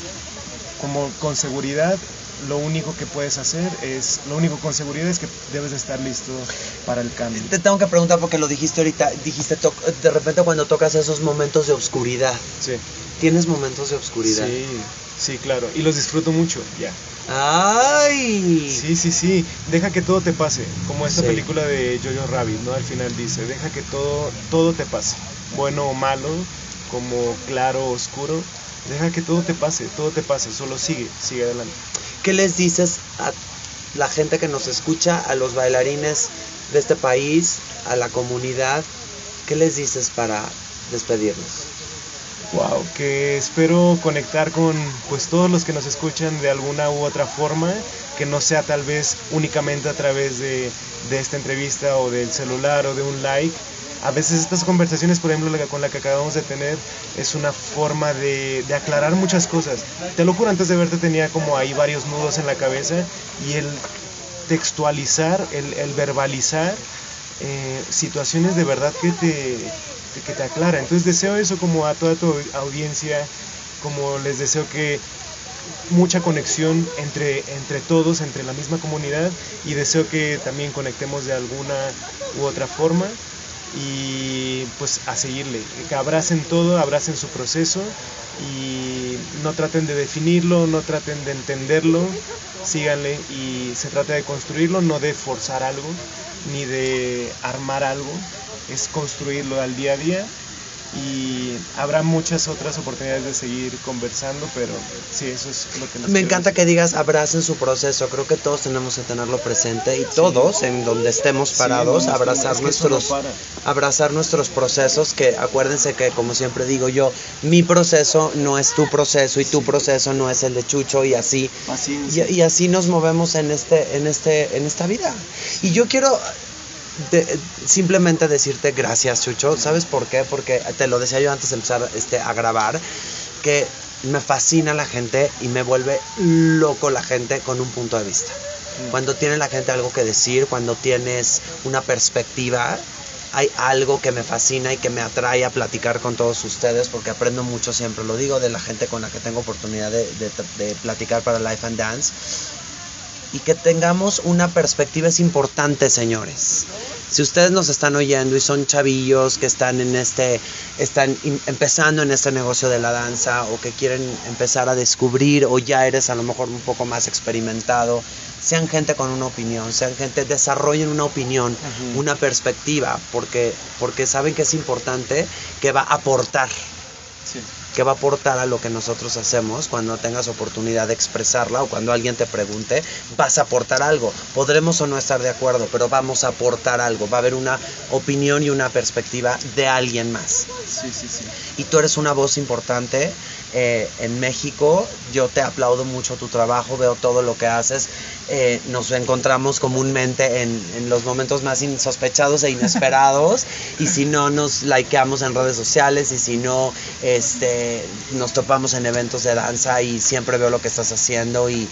como con seguridad lo único que puedes hacer es, lo único con seguridad es que debes de estar listo para el cambio. Te tengo que preguntar porque lo dijiste ahorita, dijiste to- de repente cuando tocas esos momentos de oscuridad, Sí, ¿tienes momentos de oscuridad? sí, sí, claro. Y los disfruto mucho, ya. ¡Ay! Sí, sí, sí. Deja que todo te pase. Como esta Sí. película de Jojo Rabbit, ¿no? Al final dice, deja que todo, todo te pase. Bueno o malo, como claro o oscuro. Deja que todo te pase, todo te pase. Solo sigue, sigue adelante. ¿Qué les dices a la gente que nos escucha, a los bailarines de este país, a la comunidad? ¿Qué les dices para despedirnos? Wow, que espero conectar con pues todos los que nos escuchan de alguna u otra forma, que no sea tal vez únicamente a través de, de esta entrevista o del celular o de un like. A veces estas conversaciones, por ejemplo, con la que acabamos de tener, es una forma de, aclarar muchas cosas. Te lo juro, antes de verte tenía como ahí varios nudos en la cabeza y el textualizar, el, el verbalizar eh, situaciones de verdad que te, que te aclara. Entonces deseo eso como a toda tu audiencia, como les deseo que mucha conexión entre, entre todos, entre la misma comunidad y deseo que también conectemos de alguna u otra forma y pues a seguirle, que abracen todo, abracen su proceso y no traten de definirlo, no traten de entenderlo, síganle y se trata de construirlo, no de forzar algo ni de armar algo, es construirlo al día a día y habrá muchas otras oportunidades de seguir conversando, pero sí, eso es lo que nos Me encanta decir. que digas abracen su proceso. Creo que todos tenemos que tenerlo presente y todos, en donde estemos Sí, parados, no, abrazar es que eso no nuestros para. abrazar nuestros procesos. Que acuérdense que, como siempre digo yo, mi proceso no es tu proceso y tu Sí. proceso no es el de Chucho y así y así nos movemos en este en este en esta vida. Y yo quiero de- simplemente decirte gracias, Chucho. ¿Sabes por qué? Porque te lo decía yo antes de empezar este, a grabar, que me fascina la gente y me vuelve loco la gente con un punto de vista. Mm. Cuando tiene la gente algo que decir, cuando tienes una perspectiva, hay algo que me fascina y que me atrae a platicar con todos ustedes porque aprendo mucho, siempre lo digo, de la gente con la que tengo oportunidad de, de- de platicar para Life and Dance. Y que tengamos una perspectiva es importante, señores. Si ustedes nos están oyendo y son chavillos que están en este, están empezando en este negocio de la danza o que quieren empezar a descubrir o ya eres a lo mejor un poco más experimentado, sean gente con una opinión, sean gente, desarrollen una opinión, una perspectiva, porque, porque saben que es importante, que va a aportar Sí. Que va a aportar a lo que nosotros hacemos cuando tengas oportunidad de expresarla o cuando alguien te pregunte, vas a aportar algo. Podremos o no estar de acuerdo, pero vamos a aportar algo. Va a haber una opinión y una perspectiva de alguien más. Sí, sí, sí. Y tú eres una voz importante eh, en México. Yo te aplaudo mucho tu trabajo, veo todo lo que haces. Eh, nos encontramos comúnmente en, en los momentos más insospechados e inesperados. y si no, nos likeamos en redes sociales. Y si no, este, nos topamos en eventos de danza. Y siempre veo lo que estás haciendo. Y,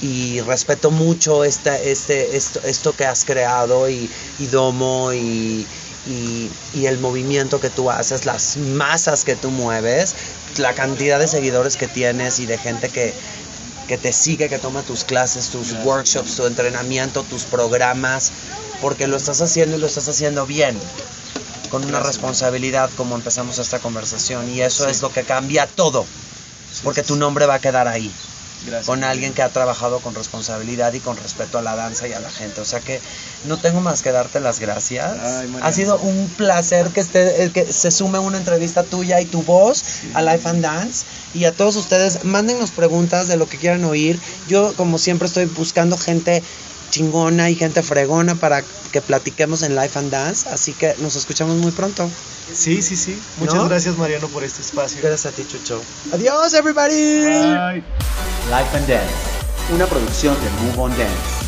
y respeto mucho este, este, esto, esto que has creado y, y Domo y, y, y el movimiento que tú haces, las masas que tú mueves, la cantidad de seguidores que tienes y de gente que, que te sigue, que toma tus clases, tus workshops, tu entrenamiento, tus programas, porque lo estás haciendo y lo estás haciendo bien, con una Gracias. responsabilidad como empezamos esta conversación y eso Sí. es lo que cambia todo, porque tu nombre va a quedar ahí Gracias. con alguien que ha trabajado con responsabilidad y con respeto a la danza y a la gente. O sea que no tengo más que darte las gracias. Ay, ha sido un placer que esté, eh, que se sume una entrevista tuya y tu voz a Life and Dance. Y a todos ustedes, mándennos preguntas de lo que quieran oír. Yo, como siempre, estoy buscando gente chingona y gente fregona para que platiquemos en Life and Dance. Así que nos escuchamos muy pronto. Sí, sí, sí. Muchas ¿No? gracias, Mariano, por este espacio. Gracias a ti, Chucho. Adiós, everybody. Bye. Life and Dance, una producción de Move on Dance.